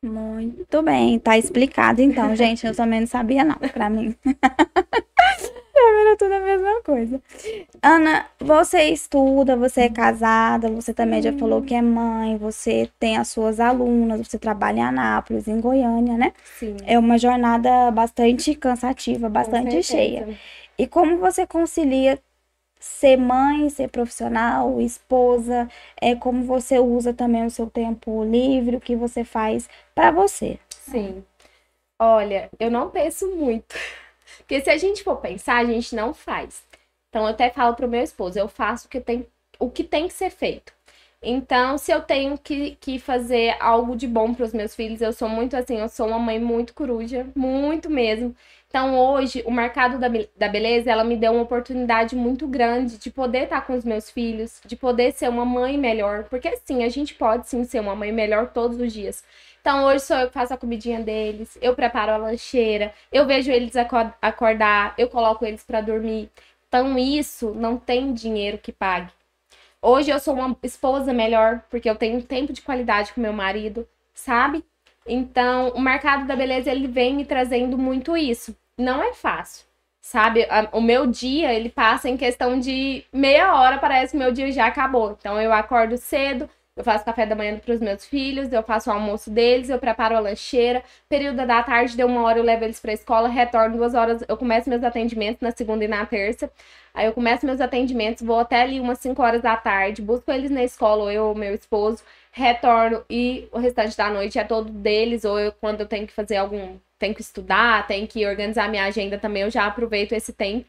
Muito bem, tá explicado então, gente. Eu também não sabia, não, pra mim. Era tudo a mesma coisa. Ana, você estuda, você é casada, você também já falou que é mãe, você tem as suas alunas, você trabalha em Anápolis, em Goiânia, né? Sim. É uma jornada bastante cansativa, bastante cheia. E como você concilia ser mãe, ser profissional, esposa, é como você usa também o seu tempo livre, o que você faz para você. Sim. Olha, eu não penso muito. Porque se a gente for pensar, a gente não faz. Então eu até falo pro meu esposo, eu faço o que tem, o que, tem que ser feito. Então, se eu tenho que, que fazer algo de bom para os meus filhos, eu sou muito assim, eu sou uma mãe muito coruja, muito mesmo. Então, hoje, o mercado da, da beleza, ela me deu uma oportunidade muito grande de poder estar com os meus filhos, de poder ser uma mãe melhor. Porque, sim, a gente pode, sim, ser uma mãe melhor todos os dias. Então, hoje sou eu que faço a comidinha deles, eu preparo a lancheira, eu vejo eles acordar, eu coloco eles para dormir. Então, isso não tem dinheiro que pague. Hoje eu sou uma esposa melhor, porque eu tenho tempo de qualidade com meu marido, sabe? Então, o mercado da beleza, ele vem me trazendo muito isso. Não é fácil, sabe? O meu dia, ele passa em questão de meia hora, parece que meu dia já acabou. Então, eu acordo cedo, eu faço café da manhã para os meus filhos, eu faço o almoço deles, eu preparo a lancheira. Período da tarde, deu uma hora, eu levo eles para a escola, retorno duas horas, eu começo meus atendimentos na segunda e na terça. Aí eu começo meus atendimentos, vou até ali umas 5 horas da tarde, busco eles na escola, ou eu ou meu esposo, retorno e o restante da noite é todo deles, ou eu, quando eu tenho que fazer algum, tenho que estudar, tenho que organizar minha agenda também, eu já aproveito esse tempo.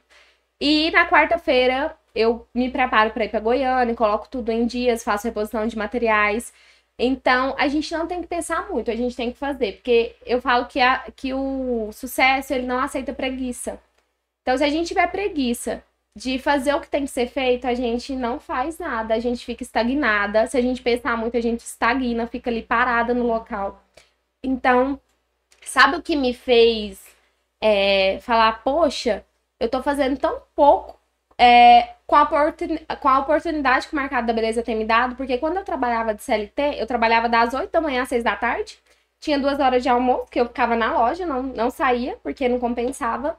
E na quarta-feira eu me preparo para ir para Goiânia, coloco tudo em dias, faço reposição de materiais. Então, a gente não tem que pensar muito, a gente tem que fazer, porque eu falo que, a, que o sucesso, ele não aceita preguiça. Então, se a gente tiver preguiça de fazer o que tem que ser feito, a gente não faz nada, a gente fica estagnada. Se a gente pensar muito, a gente estagna, fica ali parada no local. Então, sabe o que me fez é, falar, poxa, eu tô fazendo tão pouco é, com, a com a oportunidade que o mercado da beleza tem me dado, porque quando eu trabalhava de CLT, eu trabalhava das 8 da manhã às 6 da tarde, tinha duas horas de almoço, que eu ficava na loja, não, não saía, porque não compensava.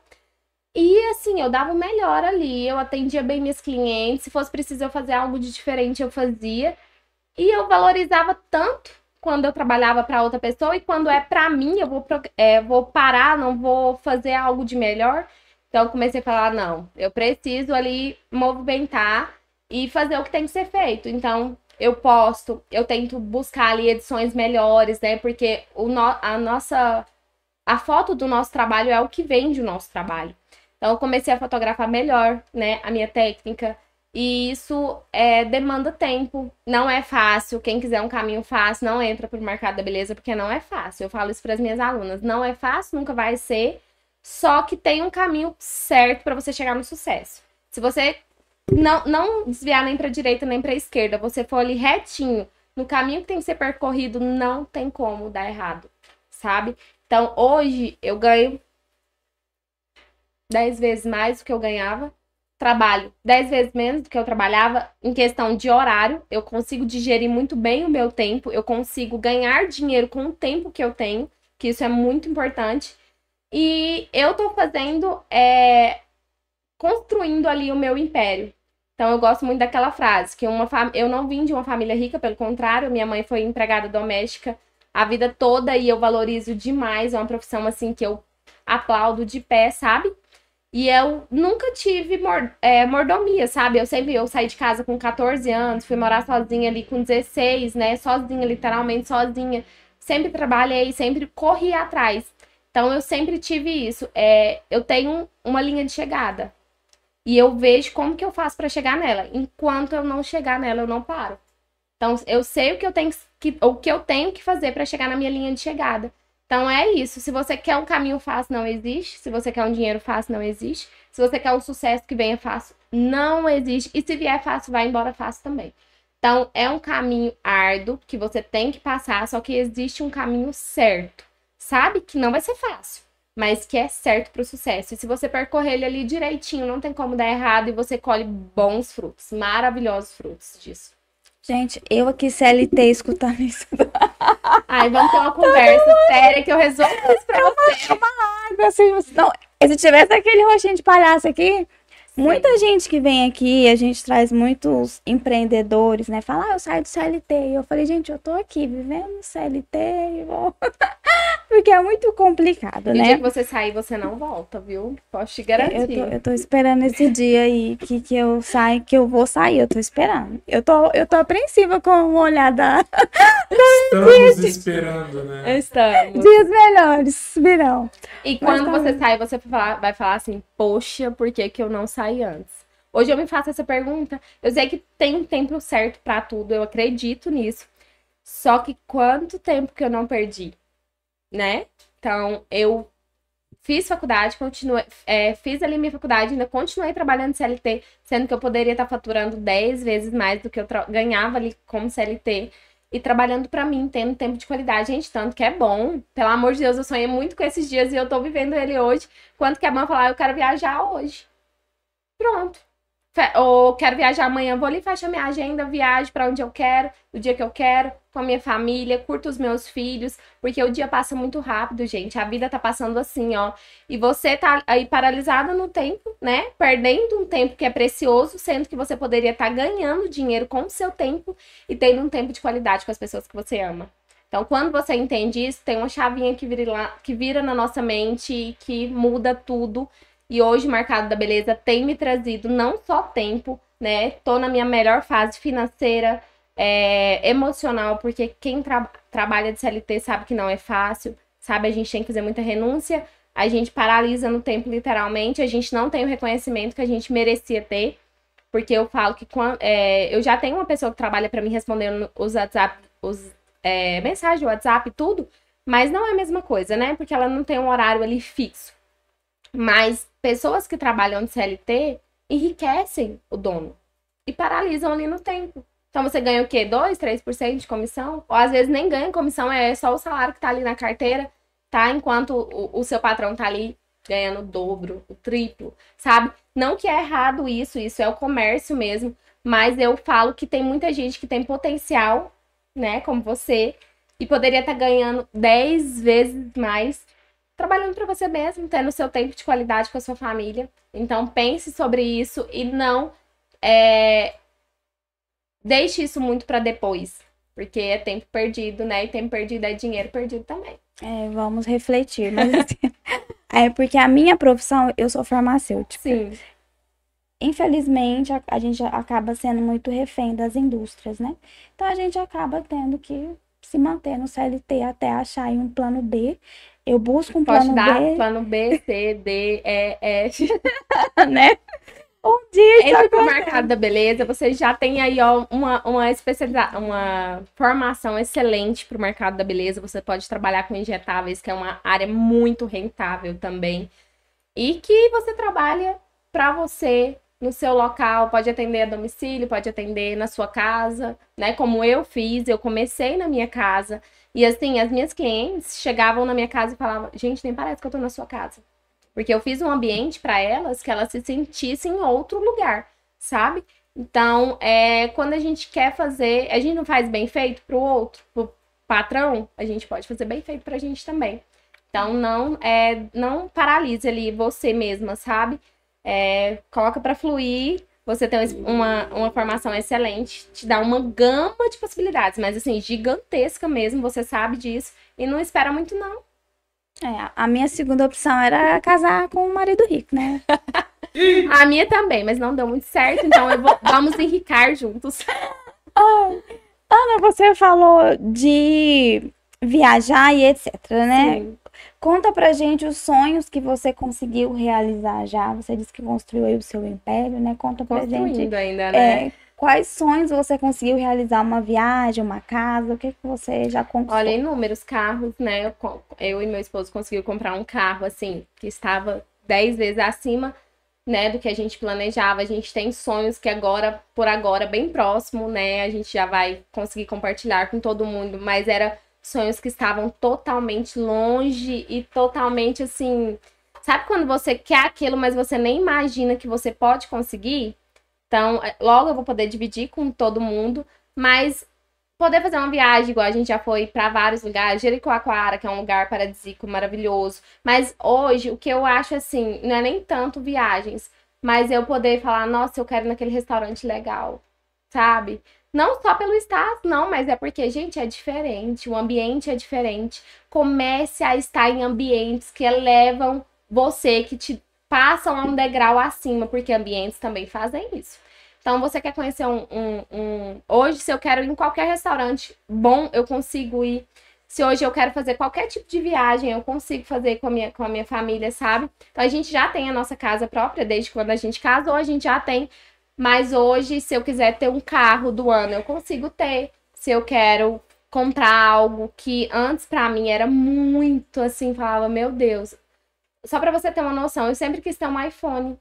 E assim, eu dava o melhor ali, eu atendia bem minhas clientes, se fosse preciso eu fazer algo de diferente, eu fazia. E eu valorizava tanto quando eu trabalhava para outra pessoa e quando é para mim, eu vou, é, vou parar, não vou fazer algo de melhor. Então comecei a falar, não, eu preciso ali movimentar e fazer o que tem que ser feito. Então, eu posto, eu tento buscar ali edições melhores, né? Porque o no, a nossa a foto do nosso trabalho é o que vende o nosso trabalho. Então eu comecei a fotografar melhor, né, a minha técnica. E isso é, demanda tempo, não é fácil. Quem quiser um caminho fácil, não entra para o mercado da beleza, porque não é fácil. Eu falo isso para as minhas alunas. Não é fácil, nunca vai ser. Só que tem um caminho certo para você chegar no sucesso. Se você não, não desviar nem para direita nem para esquerda, você for ali retinho no caminho que tem que ser percorrido, não tem como dar errado, sabe? Então, hoje eu ganho 10 vezes mais do que eu ganhava, trabalho 10 vezes menos do que eu trabalhava em questão de horário, eu consigo digerir muito bem o meu tempo, eu consigo ganhar dinheiro com o tempo que eu tenho, que isso é muito importante. E eu tô fazendo, é, construindo ali o meu império. Então eu gosto muito daquela frase, que uma fam... eu não vim de uma família rica, pelo contrário, minha mãe foi empregada doméstica a vida toda e eu valorizo demais, é uma profissão assim que eu aplaudo de pé, sabe? E eu nunca tive mor é, mordomia, sabe? Eu sempre eu saí de casa com 14 anos, fui morar sozinha ali com 16, né? Sozinha, literalmente sozinha. Sempre trabalhei, sempre corri atrás. Então eu sempre tive isso. É, eu tenho uma linha de chegada. E eu vejo como que eu faço para chegar nela. Enquanto eu não chegar nela, eu não paro. Então eu sei o que eu tenho que, o que eu tenho que fazer para chegar na minha linha de chegada. Então é isso. Se você quer um caminho fácil, não existe. Se você quer um dinheiro fácil, não existe. Se você quer um sucesso que venha fácil, não existe. E se vier fácil, vai embora fácil também. Então, é um caminho árduo que você tem que passar, só que existe um caminho certo. Sabe que não vai ser fácil, mas que é certo para o sucesso. E se você percorrer ele ali direitinho, não tem como dar errado e você colhe bons frutos, maravilhosos frutos disso. Gente, eu aqui CLT escutando isso. Ai, vamos ter uma conversa séria que eu resolvo isso pra eu você. Uma água, assim, não, se tivesse aquele roxinho de palhaço aqui, Muita gente que vem aqui, a gente traz muitos empreendedores, né? Fala, ah, eu saio do CLT. E eu falei, gente, eu tô aqui vivendo CLT e vou... Porque é muito complicado, e né? dia que você sair, você não volta, viu? Posso te garantir. Eu tô, eu tô esperando esse dia aí que, que eu saio, que eu vou sair. Eu tô esperando. Eu tô, eu tô apreensiva com o olhar da... Estamos esperando, né? Estamos. Dias melhores virão. E quando tá você sai, você vai falar assim, poxa, por que que eu não saí antes? Hoje eu me faço essa pergunta. Eu sei que tem um tempo certo para tudo, eu acredito nisso. Só que quanto tempo que eu não perdi? Né? Então, eu fiz faculdade, continuei, é, fiz ali minha faculdade, ainda continuei trabalhando CLT, sendo que eu poderia estar faturando 10 vezes mais do que eu ganhava ali como CLT. E trabalhando para mim, tendo tempo de qualidade, gente, tanto que é bom. Pelo amor de Deus, eu sonhei muito com esses dias e eu tô vivendo ele hoje. Quanto que é bom falar, eu quero viajar hoje. Pronto ou quero viajar amanhã, vou ali, fecho a minha agenda, viajo para onde eu quero, o dia que eu quero, com a minha família, curto os meus filhos, porque o dia passa muito rápido, gente. A vida tá passando assim, ó. E você tá aí paralisada no tempo, né? Perdendo um tempo que é precioso, sendo que você poderia estar tá ganhando dinheiro com o seu tempo e tendo um tempo de qualidade com as pessoas que você ama. Então, quando você entende isso, tem uma chavinha que vira, lá, que vira na nossa mente e que muda tudo e hoje o mercado da beleza tem me trazido não só tempo, né? Tô na minha melhor fase financeira, é, emocional, porque quem tra trabalha de CLT sabe que não é fácil, sabe? A gente tem que fazer muita renúncia, a gente paralisa no tempo literalmente, a gente não tem o reconhecimento que a gente merecia ter, porque eu falo que quando, é, eu já tenho uma pessoa que trabalha para mim respondendo os WhatsApp, os é, mensagens, WhatsApp, tudo, mas não é a mesma coisa, né? Porque ela não tem um horário ali fixo. Mas pessoas que trabalham de CLT enriquecem o dono e paralisam ali no tempo. Então você ganha o quê? 2, 3% de comissão? Ou às vezes nem ganha comissão, é só o salário que tá ali na carteira, tá? Enquanto o, o seu patrão tá ali ganhando o dobro, o triplo, sabe? Não que é errado isso, isso é o comércio mesmo, mas eu falo que tem muita gente que tem potencial, né, como você, e poderia estar tá ganhando 10 vezes mais trabalhando para você mesmo, tendo seu tempo de qualidade com a sua família. Então pense sobre isso e não é, deixe isso muito para depois, porque é tempo perdido, né? E tempo perdido é dinheiro perdido também. É, vamos refletir, mas assim, é porque a minha profissão, eu sou farmacêutica. Sim. Infelizmente, a, a gente acaba sendo muito refém das indústrias, né? Então a gente acaba tendo que se manter no CLT até achar um plano B eu busco um Pode plano dar B. plano B, C, D, E, F. né? Um dia Entra pro mercado da beleza, você já tem aí ó, uma, uma especialização, uma formação excelente pro mercado da beleza. Você pode trabalhar com injetáveis, que é uma área muito rentável também. E que você trabalha para você no seu local, pode atender a domicílio, pode atender na sua casa, né? Como eu fiz, eu comecei na minha casa. E assim, as minhas clientes chegavam na minha casa e falavam: gente, nem parece que eu tô na sua casa. Porque eu fiz um ambiente para elas que elas se sentissem em outro lugar, sabe? Então, é, quando a gente quer fazer, a gente não faz bem feito pro outro, pro patrão, a gente pode fazer bem feito pra gente também. Então, não, é, não paralise ali você mesma, sabe? É, coloca para fluir você tem uma, uma formação excelente, te dá uma gama de possibilidades, mas assim, gigantesca mesmo, você sabe disso, e não espera muito, não. É, a minha segunda opção era casar com um marido rico, né? a minha também, mas não deu muito certo, então vou, vamos enricar juntos. Ana, você falou de viajar e etc, né? Sim. Conta pra gente os sonhos que você conseguiu realizar já. Você disse que construiu aí o seu império, né? Conta pra gente. ainda, né? É, quais sonhos você conseguiu realizar? Uma viagem, uma casa? O que, que você já conquistou? Olha, inúmeros carros, né? Eu, eu e meu esposo conseguimos comprar um carro, assim, que estava dez vezes acima né, do que a gente planejava. A gente tem sonhos que agora, por agora, bem próximo, né, a gente já vai conseguir compartilhar com todo mundo, mas era sonhos que estavam totalmente longe e totalmente assim, sabe quando você quer aquilo, mas você nem imagina que você pode conseguir? Então, é, logo eu vou poder dividir com todo mundo, mas poder fazer uma viagem, igual a gente já foi para vários lugares, Jericoacoara, que é um lugar paradisíaco maravilhoso. Mas hoje, o que eu acho assim, não é nem tanto viagens, mas eu poder falar, nossa, eu quero ir naquele restaurante legal, sabe? Não só pelo status, não, mas é porque, gente, é diferente, o ambiente é diferente. Comece a estar em ambientes que elevam você, que te passam a um degrau acima, porque ambientes também fazem isso. Então, você quer conhecer um, um, um, Hoje, se eu quero ir em qualquer restaurante bom, eu consigo ir. Se hoje eu quero fazer qualquer tipo de viagem, eu consigo fazer com a minha, com a minha família, sabe? Então, a gente já tem a nossa casa própria, desde quando a gente casou, a gente já tem. Mas hoje, se eu quiser ter um carro do ano, eu consigo ter. Se eu quero comprar algo que antes para mim era muito assim, falava, meu Deus. Só para você ter uma noção, eu sempre quis ter um iPhone.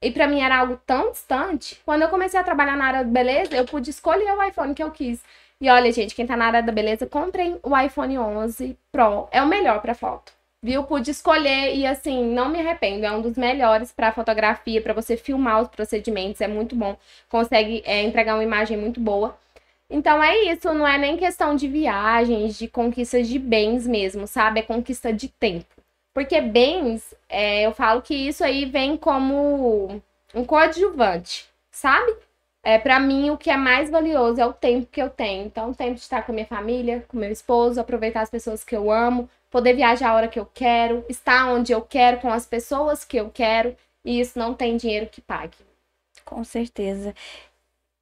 E para mim era algo tão distante. Quando eu comecei a trabalhar na área da beleza, eu pude escolher o iPhone que eu quis. E olha, gente, quem tá na área da beleza, comprem o iPhone 11 Pro. É o melhor para foto. Viu? Pude escolher e assim, não me arrependo. É um dos melhores para fotografia, para você filmar os procedimentos, é muito bom. Consegue é, entregar uma imagem muito boa. Então é isso, não é nem questão de viagens, de conquistas de bens mesmo, sabe? É conquista de tempo. Porque bens, é, eu falo que isso aí vem como um coadjuvante, sabe? É, para mim, o que é mais valioso é o tempo que eu tenho. Então, o tempo de estar com a minha família, com meu esposo, aproveitar as pessoas que eu amo, poder viajar a hora que eu quero, estar onde eu quero, com as pessoas que eu quero. E isso não tem dinheiro que pague. Com certeza.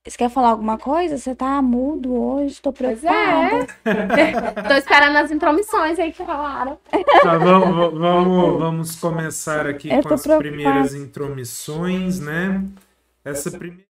Você quer falar alguma coisa? Você tá mudo hoje, tô preocupada. É. tô esperando as intromissões aí que falaram. Tá, vamos, vamos, vamos começar aqui Eu com as preocupada. primeiras intromissões, né? Essa primeira.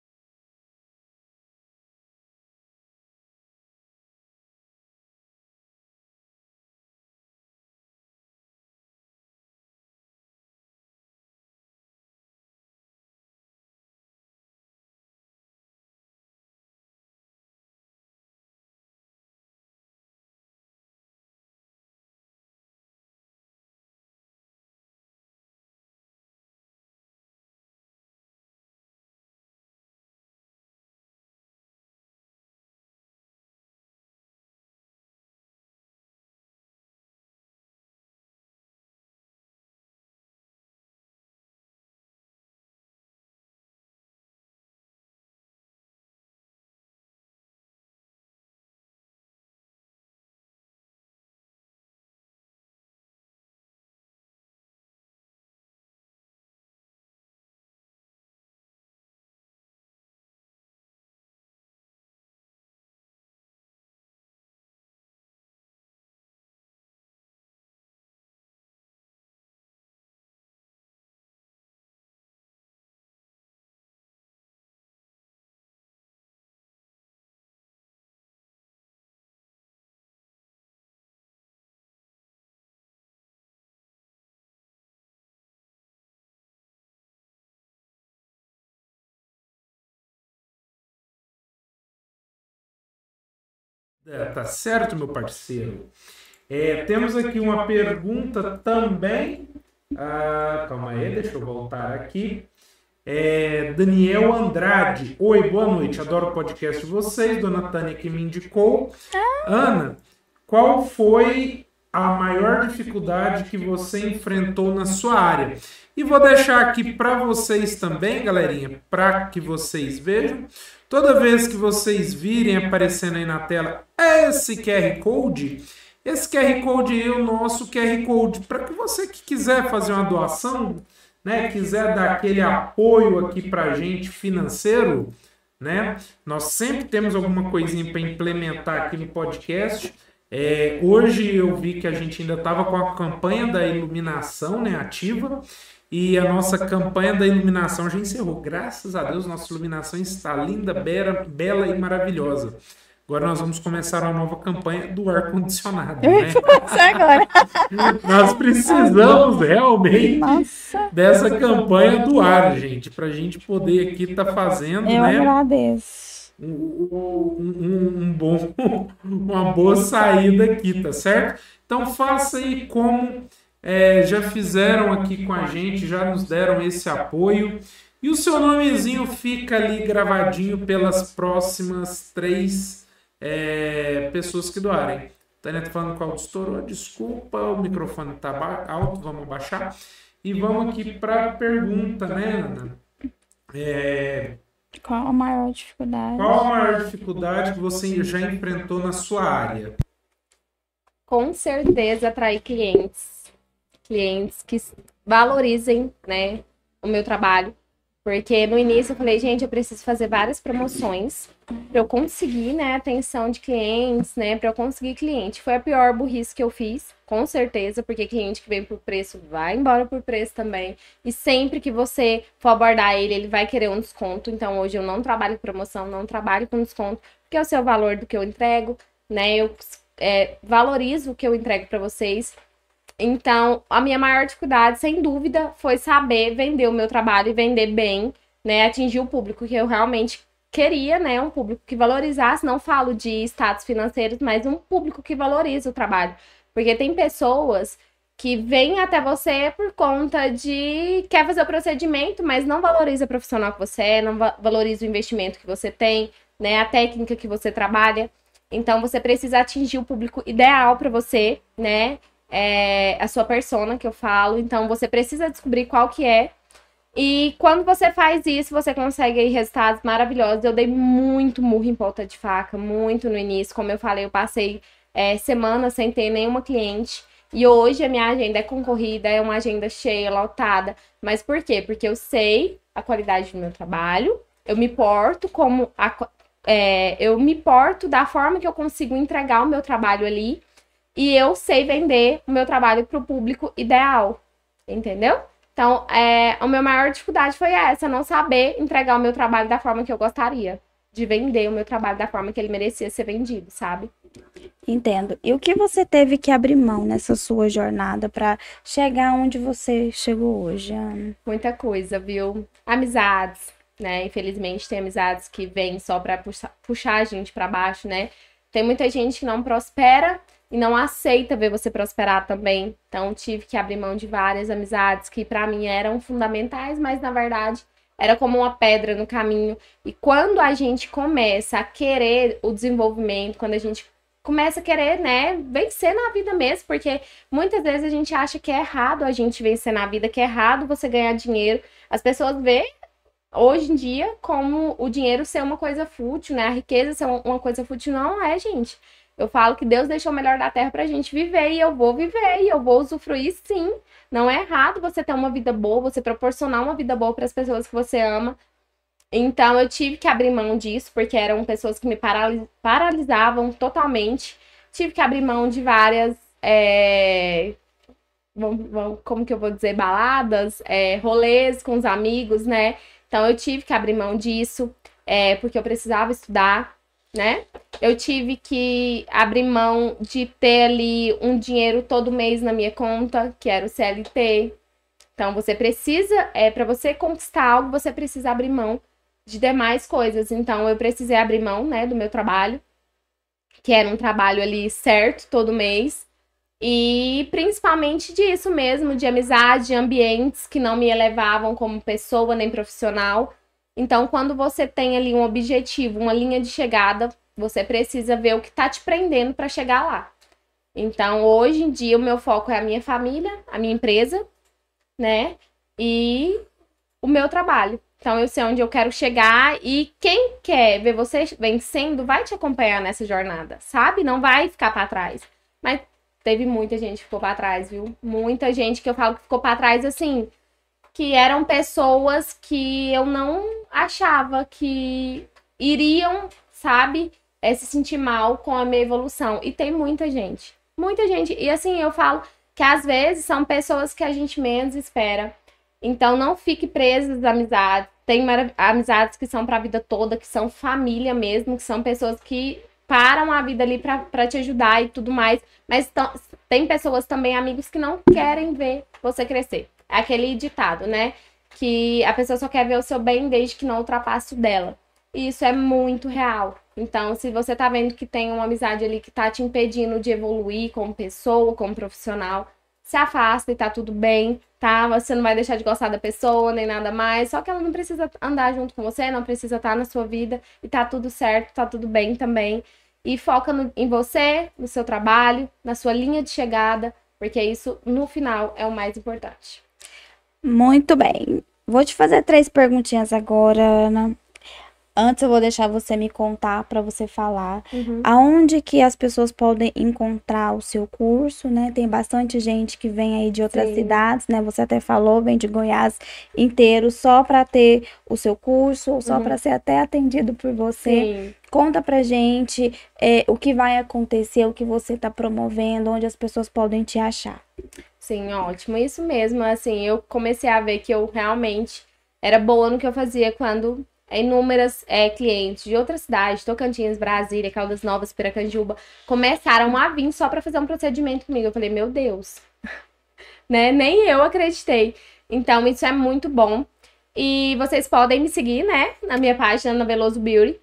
É, tá certo, meu parceiro. É, temos aqui uma pergunta também. Ah, calma aí, deixa eu voltar aqui. É, Daniel Andrade. Oi, boa noite. Adoro o podcast de vocês. Dona Tânia que me indicou. Ana, qual foi a maior dificuldade que você enfrentou na sua área? E vou deixar aqui para vocês também, galerinha, para que vocês vejam. Toda vez que vocês virem aparecendo aí na tela esse QR Code, esse QR Code é o nosso QR Code. Para que você que quiser fazer uma doação, né, quiser dar aquele apoio aqui para a gente financeiro, né? Nós sempre temos alguma coisinha para implementar aqui no podcast. É, hoje eu vi que a gente ainda estava com a campanha da iluminação né, ativa. E a nossa campanha da iluminação já encerrou. Graças a Deus, nossa iluminação está linda, bela, bela e maravilhosa. Agora nós vamos começar uma nova campanha do ar-condicionado. Né? agora. nós precisamos realmente Nossa. dessa campanha do ar, gente, para a gente poder aqui estar tá fazendo. Eu né, agradeço. Um, um, um, bom, uma boa saída aqui, tá certo? Então faça aí como é, já fizeram aqui com a gente, já nos deram esse apoio. E o seu nomezinho fica ali gravadinho pelas próximas três é, pessoas que doarem. Tânia tá falando que o áudio estourou, desculpa, o microfone tá alto, vamos baixar. E vamos aqui para a pergunta, né, Ana? É, qual a maior dificuldade? Qual a maior dificuldade que você já enfrentou na sua área? Com certeza atrair clientes. Clientes que valorizem, né, o meu trabalho, porque no início eu falei, gente, eu preciso fazer várias promoções para eu conseguir, né, atenção de clientes, né, para eu conseguir cliente. Foi a pior burrice que eu fiz, com certeza, porque cliente que vem por preço vai embora por preço também. E sempre que você for abordar ele, ele vai querer um desconto. Então hoje eu não trabalho com promoção, não trabalho com desconto, porque é o seu valor do que eu entrego, né? Eu é, valorizo o que eu entrego para vocês. Então, a minha maior dificuldade, sem dúvida, foi saber vender o meu trabalho e vender bem, né? Atingir o público que eu realmente queria, né? Um público que valorizasse, não falo de status financeiros, mas um público que valoriza o trabalho. Porque tem pessoas que vêm até você por conta de quer fazer o procedimento, mas não valoriza o profissional que você é, não valoriza o investimento que você tem, né? A técnica que você trabalha. Então você precisa atingir o público ideal para você, né? É, a sua persona que eu falo. Então você precisa descobrir qual que é. E quando você faz isso, você consegue resultados maravilhosos. Eu dei muito murro em ponta de faca, muito no início. Como eu falei, eu passei é, semanas sem ter nenhuma cliente. E hoje a minha agenda é concorrida, é uma agenda cheia, lotada. Mas por quê? Porque eu sei a qualidade do meu trabalho, eu me porto como a, é, eu me porto da forma que eu consigo entregar o meu trabalho ali e eu sei vender o meu trabalho para o público ideal, entendeu? Então, é, a minha maior dificuldade foi essa, não saber entregar o meu trabalho da forma que eu gostaria, de vender o meu trabalho da forma que ele merecia ser vendido, sabe? Entendo. E o que você teve que abrir mão nessa sua jornada para chegar onde você chegou hoje, Ana? Muita coisa, viu? Amizades, né? Infelizmente tem amizades que vêm só para puxar, puxar a gente para baixo, né? Tem muita gente que não prospera e não aceita ver você prosperar também. Então tive que abrir mão de várias amizades que para mim eram fundamentais, mas na verdade era como uma pedra no caminho. E quando a gente começa a querer o desenvolvimento, quando a gente começa a querer, né, vencer na vida mesmo, porque muitas vezes a gente acha que é errado a gente vencer na vida, que é errado você ganhar dinheiro. As pessoas veem hoje em dia como o dinheiro ser uma coisa fútil, né? A riqueza ser uma coisa fútil não é, gente. Eu falo que Deus deixou o melhor da terra pra gente viver e eu vou viver e eu vou usufruir sim. Não é errado você ter uma vida boa, você proporcionar uma vida boa para as pessoas que você ama. Então eu tive que abrir mão disso, porque eram pessoas que me paralisavam totalmente. Tive que abrir mão de várias. É... Como que eu vou dizer? Baladas, é, rolês com os amigos, né? Então eu tive que abrir mão disso, é, porque eu precisava estudar né? Eu tive que abrir mão de ter ali um dinheiro todo mês na minha conta, que era o CLT. Então você precisa, é para você conquistar algo, você precisa abrir mão de demais coisas. Então eu precisei abrir mão, né, do meu trabalho, que era um trabalho ali certo todo mês. E principalmente disso mesmo, de amizade, de ambientes que não me elevavam como pessoa nem profissional. Então, quando você tem ali um objetivo, uma linha de chegada, você precisa ver o que está te prendendo para chegar lá. Então, hoje em dia, o meu foco é a minha família, a minha empresa, né? E o meu trabalho. Então, eu sei onde eu quero chegar e quem quer ver você vencendo vai te acompanhar nessa jornada, sabe? Não vai ficar para trás. Mas teve muita gente que ficou para trás, viu? Muita gente que eu falo que ficou para trás assim, que eram pessoas que eu não achava que iriam, sabe, é, se sentir mal com a minha evolução. E tem muita gente. Muita gente. E assim, eu falo que às vezes são pessoas que a gente menos espera. Então não fique preso às amizades. Tem amizades que são para a vida toda, que são família mesmo, que são pessoas que param a vida ali para te ajudar e tudo mais. Mas tem pessoas também, amigos, que não querem ver você crescer. É aquele ditado, né? Que a pessoa só quer ver o seu bem desde que não ultrapasse o dela. E isso é muito real. Então, se você tá vendo que tem uma amizade ali que tá te impedindo de evoluir como pessoa, como profissional, se afasta e tá tudo bem, tá? Você não vai deixar de gostar da pessoa, nem nada mais. Só que ela não precisa andar junto com você, não precisa estar na sua vida e tá tudo certo, tá tudo bem também. E foca no, em você, no seu trabalho, na sua linha de chegada, porque isso, no final, é o mais importante. Muito bem. Vou te fazer três perguntinhas agora, Ana. Antes eu vou deixar você me contar para você falar uhum. aonde que as pessoas podem encontrar o seu curso, né? Tem bastante gente que vem aí de outras Sim. cidades, né? Você até falou, vem de Goiás inteiro só para ter o seu curso, ou só uhum. para ser até atendido por você. Sim. Conta pra gente é, o que vai acontecer, o que você tá promovendo, onde as pessoas podem te achar. Sim, ótimo. Isso mesmo, assim, eu comecei a ver que eu realmente era boa no que eu fazia quando inúmeras é, clientes de outras cidades, Tocantins, Brasília, Caldas Novas, Piracanjuba, começaram a vir só para fazer um procedimento comigo. Eu falei, meu Deus, né? Nem eu acreditei. Então, isso é muito bom. E vocês podem me seguir, né? Na minha página, na Veloso Beauty.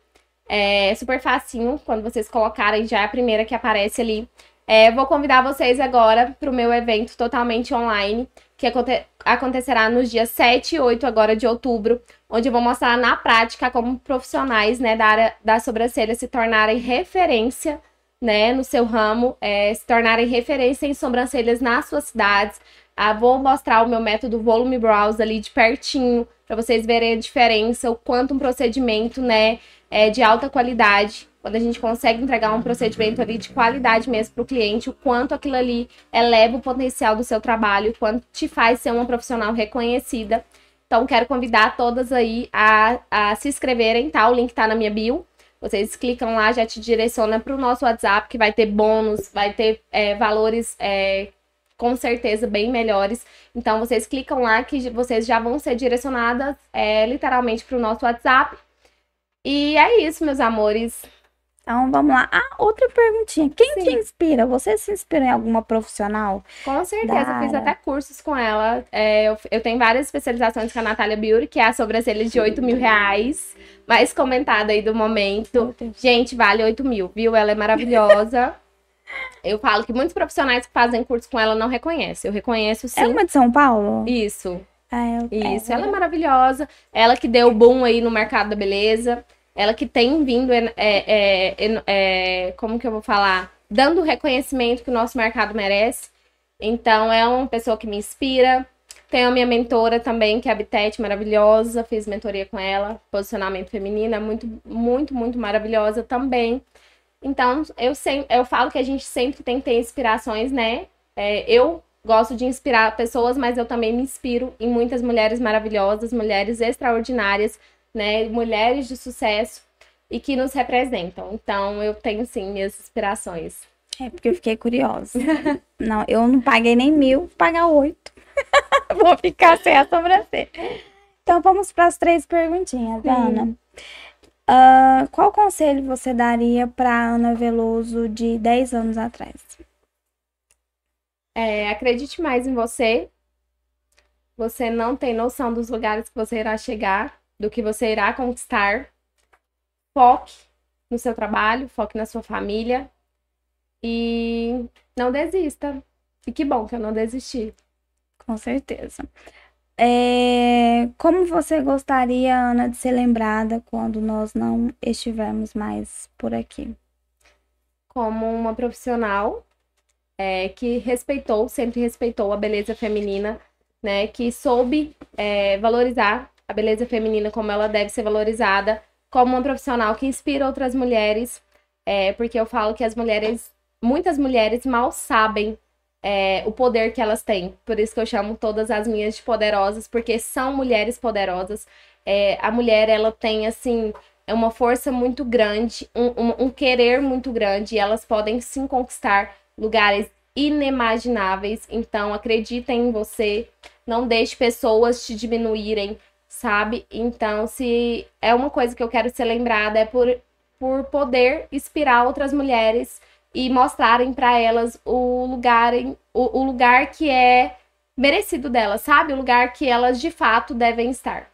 É super facinho. Quando vocês colocarem, já é a primeira que aparece ali. É, vou convidar vocês agora para o meu evento totalmente online, que aconte acontecerá nos dias 7 e 8 agora de outubro, onde eu vou mostrar na prática como profissionais né, da área da sobrancelha se tornarem referência né, no seu ramo, é, se tornarem referência em sobrancelhas nas suas cidades. Ah, vou mostrar o meu método Volume Brows ali de pertinho, para vocês verem a diferença, o quanto um procedimento né, é de alta qualidade quando a gente consegue entregar um procedimento ali de qualidade mesmo para o cliente, o quanto aquilo ali eleva o potencial do seu trabalho, o quanto te faz ser uma profissional reconhecida. Então, quero convidar todas aí a, a se inscreverem, tá? O link tá na minha bio. Vocês clicam lá, já te direciona para o nosso WhatsApp, que vai ter bônus, vai ter é, valores é, com certeza bem melhores. Então, vocês clicam lá que vocês já vão ser direcionadas é, literalmente para o nosso WhatsApp. E é isso, meus amores. Então vamos lá. Ah, outra perguntinha. Quem Sim. te inspira? Você se inspira em alguma profissional? Com certeza, eu fiz até cursos com ela. É, eu, eu, tenho várias especializações com a Natália Beauty, que é a sobrancelha de 8 mil reais. Mais comentada aí do momento. Gente, vale 8 mil, viu? Ela é maravilhosa. eu falo que muitos profissionais que fazem curso com ela não reconhecem. Eu reconheço sim. É uma de São Paulo? Isso. Ah, eu... Isso, é, ela é maravilhosa. Ela que deu boom aí no mercado da beleza ela que tem vindo, é, é, é, é, como que eu vou falar? Dando o reconhecimento que o nosso mercado merece. Então, é uma pessoa que me inspira. Tenho a minha mentora também, que é a Bitete, maravilhosa. Fiz mentoria com ela. Posicionamento feminino, é muito, muito, muito maravilhosa também. Então, eu, sempre, eu falo que a gente sempre tem que ter inspirações, né? É, eu gosto de inspirar pessoas, mas eu também me inspiro em muitas mulheres maravilhosas, mulheres extraordinárias, né, mulheres de sucesso e que nos representam. Então, eu tenho sim minhas inspirações. É porque eu fiquei curiosa. não, eu não paguei nem mil, vou pagar oito. vou ficar sem a sobrancelha. Então, vamos para as três perguntinhas, hum. Ana. Uh, qual conselho você daria para Ana Veloso de 10 anos atrás? É, acredite mais em você. Você não tem noção dos lugares que você irá chegar do que você irá conquistar. Foque no seu trabalho, foque na sua família e não desista. E que bom que eu não desisti. Com certeza. É... Como você gostaria, Ana, de ser lembrada quando nós não estivermos mais por aqui? Como uma profissional é, que respeitou, sempre respeitou a beleza feminina, né? Que soube é, valorizar a beleza feminina, como ela deve ser valorizada, como uma profissional que inspira outras mulheres, é, porque eu falo que as mulheres, muitas mulheres mal sabem é, o poder que elas têm. Por isso que eu chamo todas as minhas de poderosas, porque são mulheres poderosas. É, a mulher, ela tem, assim, é uma força muito grande, um, um, um querer muito grande, e elas podem sim conquistar lugares inimagináveis. Então, acreditem em você, não deixe pessoas te diminuírem, sabe? Então, se é uma coisa que eu quero ser lembrada, é por por poder inspirar outras mulheres e mostrarem para elas o lugar, o, o lugar que é merecido delas, sabe? O lugar que elas de fato devem estar.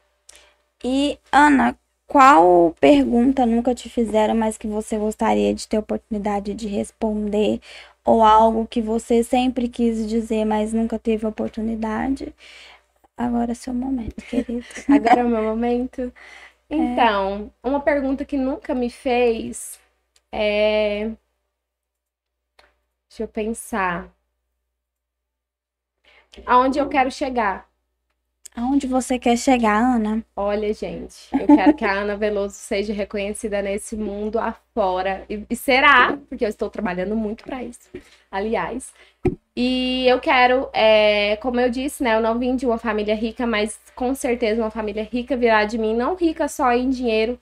E Ana, qual pergunta nunca te fizeram, mas que você gostaria de ter oportunidade de responder? Ou algo que você sempre quis dizer, mas nunca teve oportunidade? Agora é seu momento, querido. Agora é o meu momento. É. Então, é. uma pergunta que nunca me fez é. Deixa eu pensar. Aonde eu quero chegar? Aonde você quer chegar, Ana? Olha, gente, eu quero que a Ana Veloso seja reconhecida nesse mundo afora. E, e será, porque eu estou trabalhando muito para isso, aliás. E eu quero, é, como eu disse, né? Eu não vim de uma família rica, mas com certeza uma família rica virá de mim. Não rica só em dinheiro,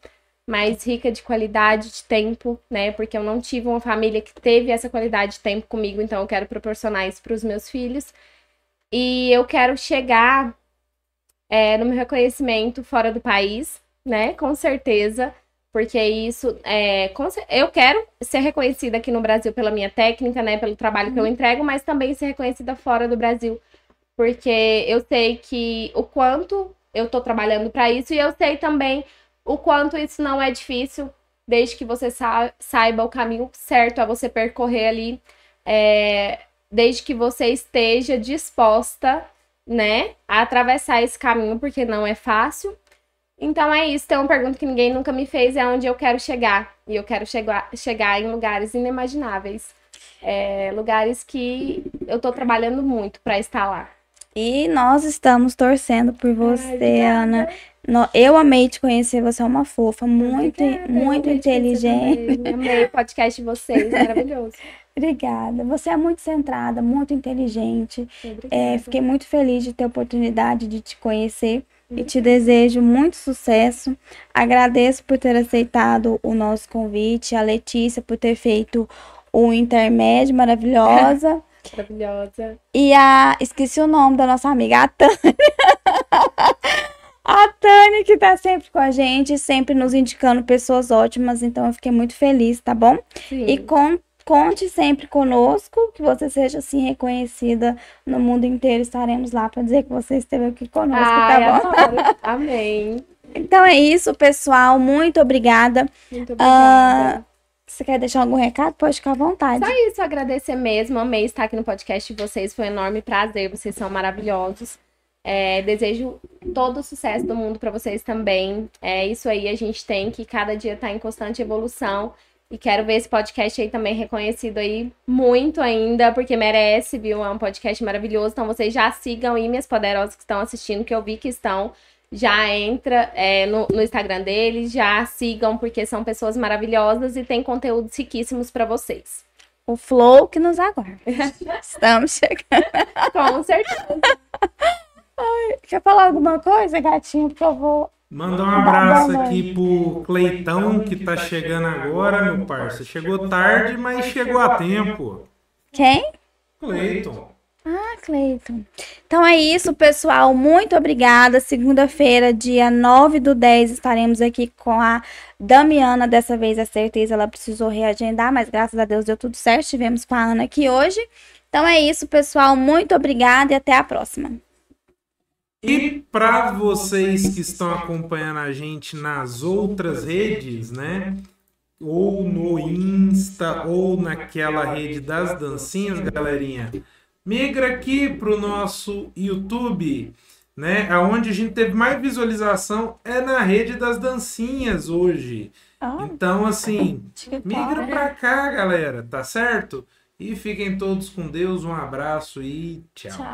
mas rica de qualidade de tempo, né? Porque eu não tive uma família que teve essa qualidade de tempo comigo, então eu quero proporcionar isso para os meus filhos. E eu quero chegar é, no meu reconhecimento fora do país, né? Com certeza. Porque isso é. Eu quero ser reconhecida aqui no Brasil pela minha técnica, né? Pelo trabalho que eu uhum. entrego, mas também ser reconhecida fora do Brasil. Porque eu sei que o quanto eu tô trabalhando para isso, e eu sei também o quanto isso não é difícil, desde que você sa saiba o caminho certo a você percorrer ali. É, desde que você esteja disposta, né, a atravessar esse caminho, porque não é fácil. Então é isso. Tem uma pergunta que ninguém nunca me fez: é onde eu quero chegar. E eu quero chegar, chegar em lugares inimagináveis. É, lugares que eu tô trabalhando muito para estar lá. E nós estamos torcendo por você, Ai, Ana. Eu amei te conhecer, você é uma fofa, muito, Obrigada, muito inteligente. Amei o podcast de vocês, maravilhoso. Obrigada. Você é muito centrada, muito inteligente. É, fiquei muito feliz de ter a oportunidade de te conhecer e te desejo muito sucesso. Agradeço por ter aceitado o nosso convite, a Letícia por ter feito o intermédio maravilhosa. Maravilhosa. E a. Esqueci o nome da nossa amiga, a Tânia. a Tânia, que tá sempre com a gente, sempre nos indicando pessoas ótimas. Então eu fiquei muito feliz, tá bom? Sim. E com Conte sempre conosco, que você seja assim reconhecida no mundo inteiro. Estaremos lá para dizer que você esteve aqui conosco, Ai, tá bom? Amém. Então é isso, pessoal. Muito obrigada. Muito obrigada. Uh, você quer deixar algum recado? Pode ficar à vontade. Só isso, agradecer mesmo. Amei estar aqui no podcast de vocês. Foi um enorme prazer. Vocês são maravilhosos. É, desejo todo o sucesso do mundo para vocês também. É isso aí, a gente tem que cada dia estar tá em constante evolução. E quero ver esse podcast aí também reconhecido aí muito ainda, porque merece, viu? É um podcast maravilhoso. Então vocês já sigam aí, minhas poderosas que estão assistindo, que eu vi que estão. Já entra é, no, no Instagram deles, já sigam, porque são pessoas maravilhosas e tem conteúdos riquíssimos para vocês. O flow que nos aguarda. Estamos chegando. Com certeza. Ai, quer falar alguma coisa, gatinho? Por favor. Manda um abraço aqui pro Cleitão que tá chegando agora, meu parça. Chegou tarde, mas chegou a tempo. Quem? Cleiton. Ah, Cleiton. Então é isso, pessoal. Muito obrigada. Segunda-feira, dia 9 do 10, estaremos aqui com a Damiana. Dessa vez, a certeza, ela precisou reagendar, mas graças a Deus deu tudo certo. Estivemos com a Ana aqui hoje. Então é isso, pessoal. Muito obrigada e até a próxima. E para vocês que estão acompanhando a gente nas outras redes, né? Ou no Insta, ou naquela rede das dancinhas, galerinha. Migra aqui para o nosso YouTube, né? Aonde a gente teve mais visualização é na rede das dancinhas hoje. Então, assim, migra para cá, galera, tá certo? E fiquem todos com Deus. Um abraço e tchau.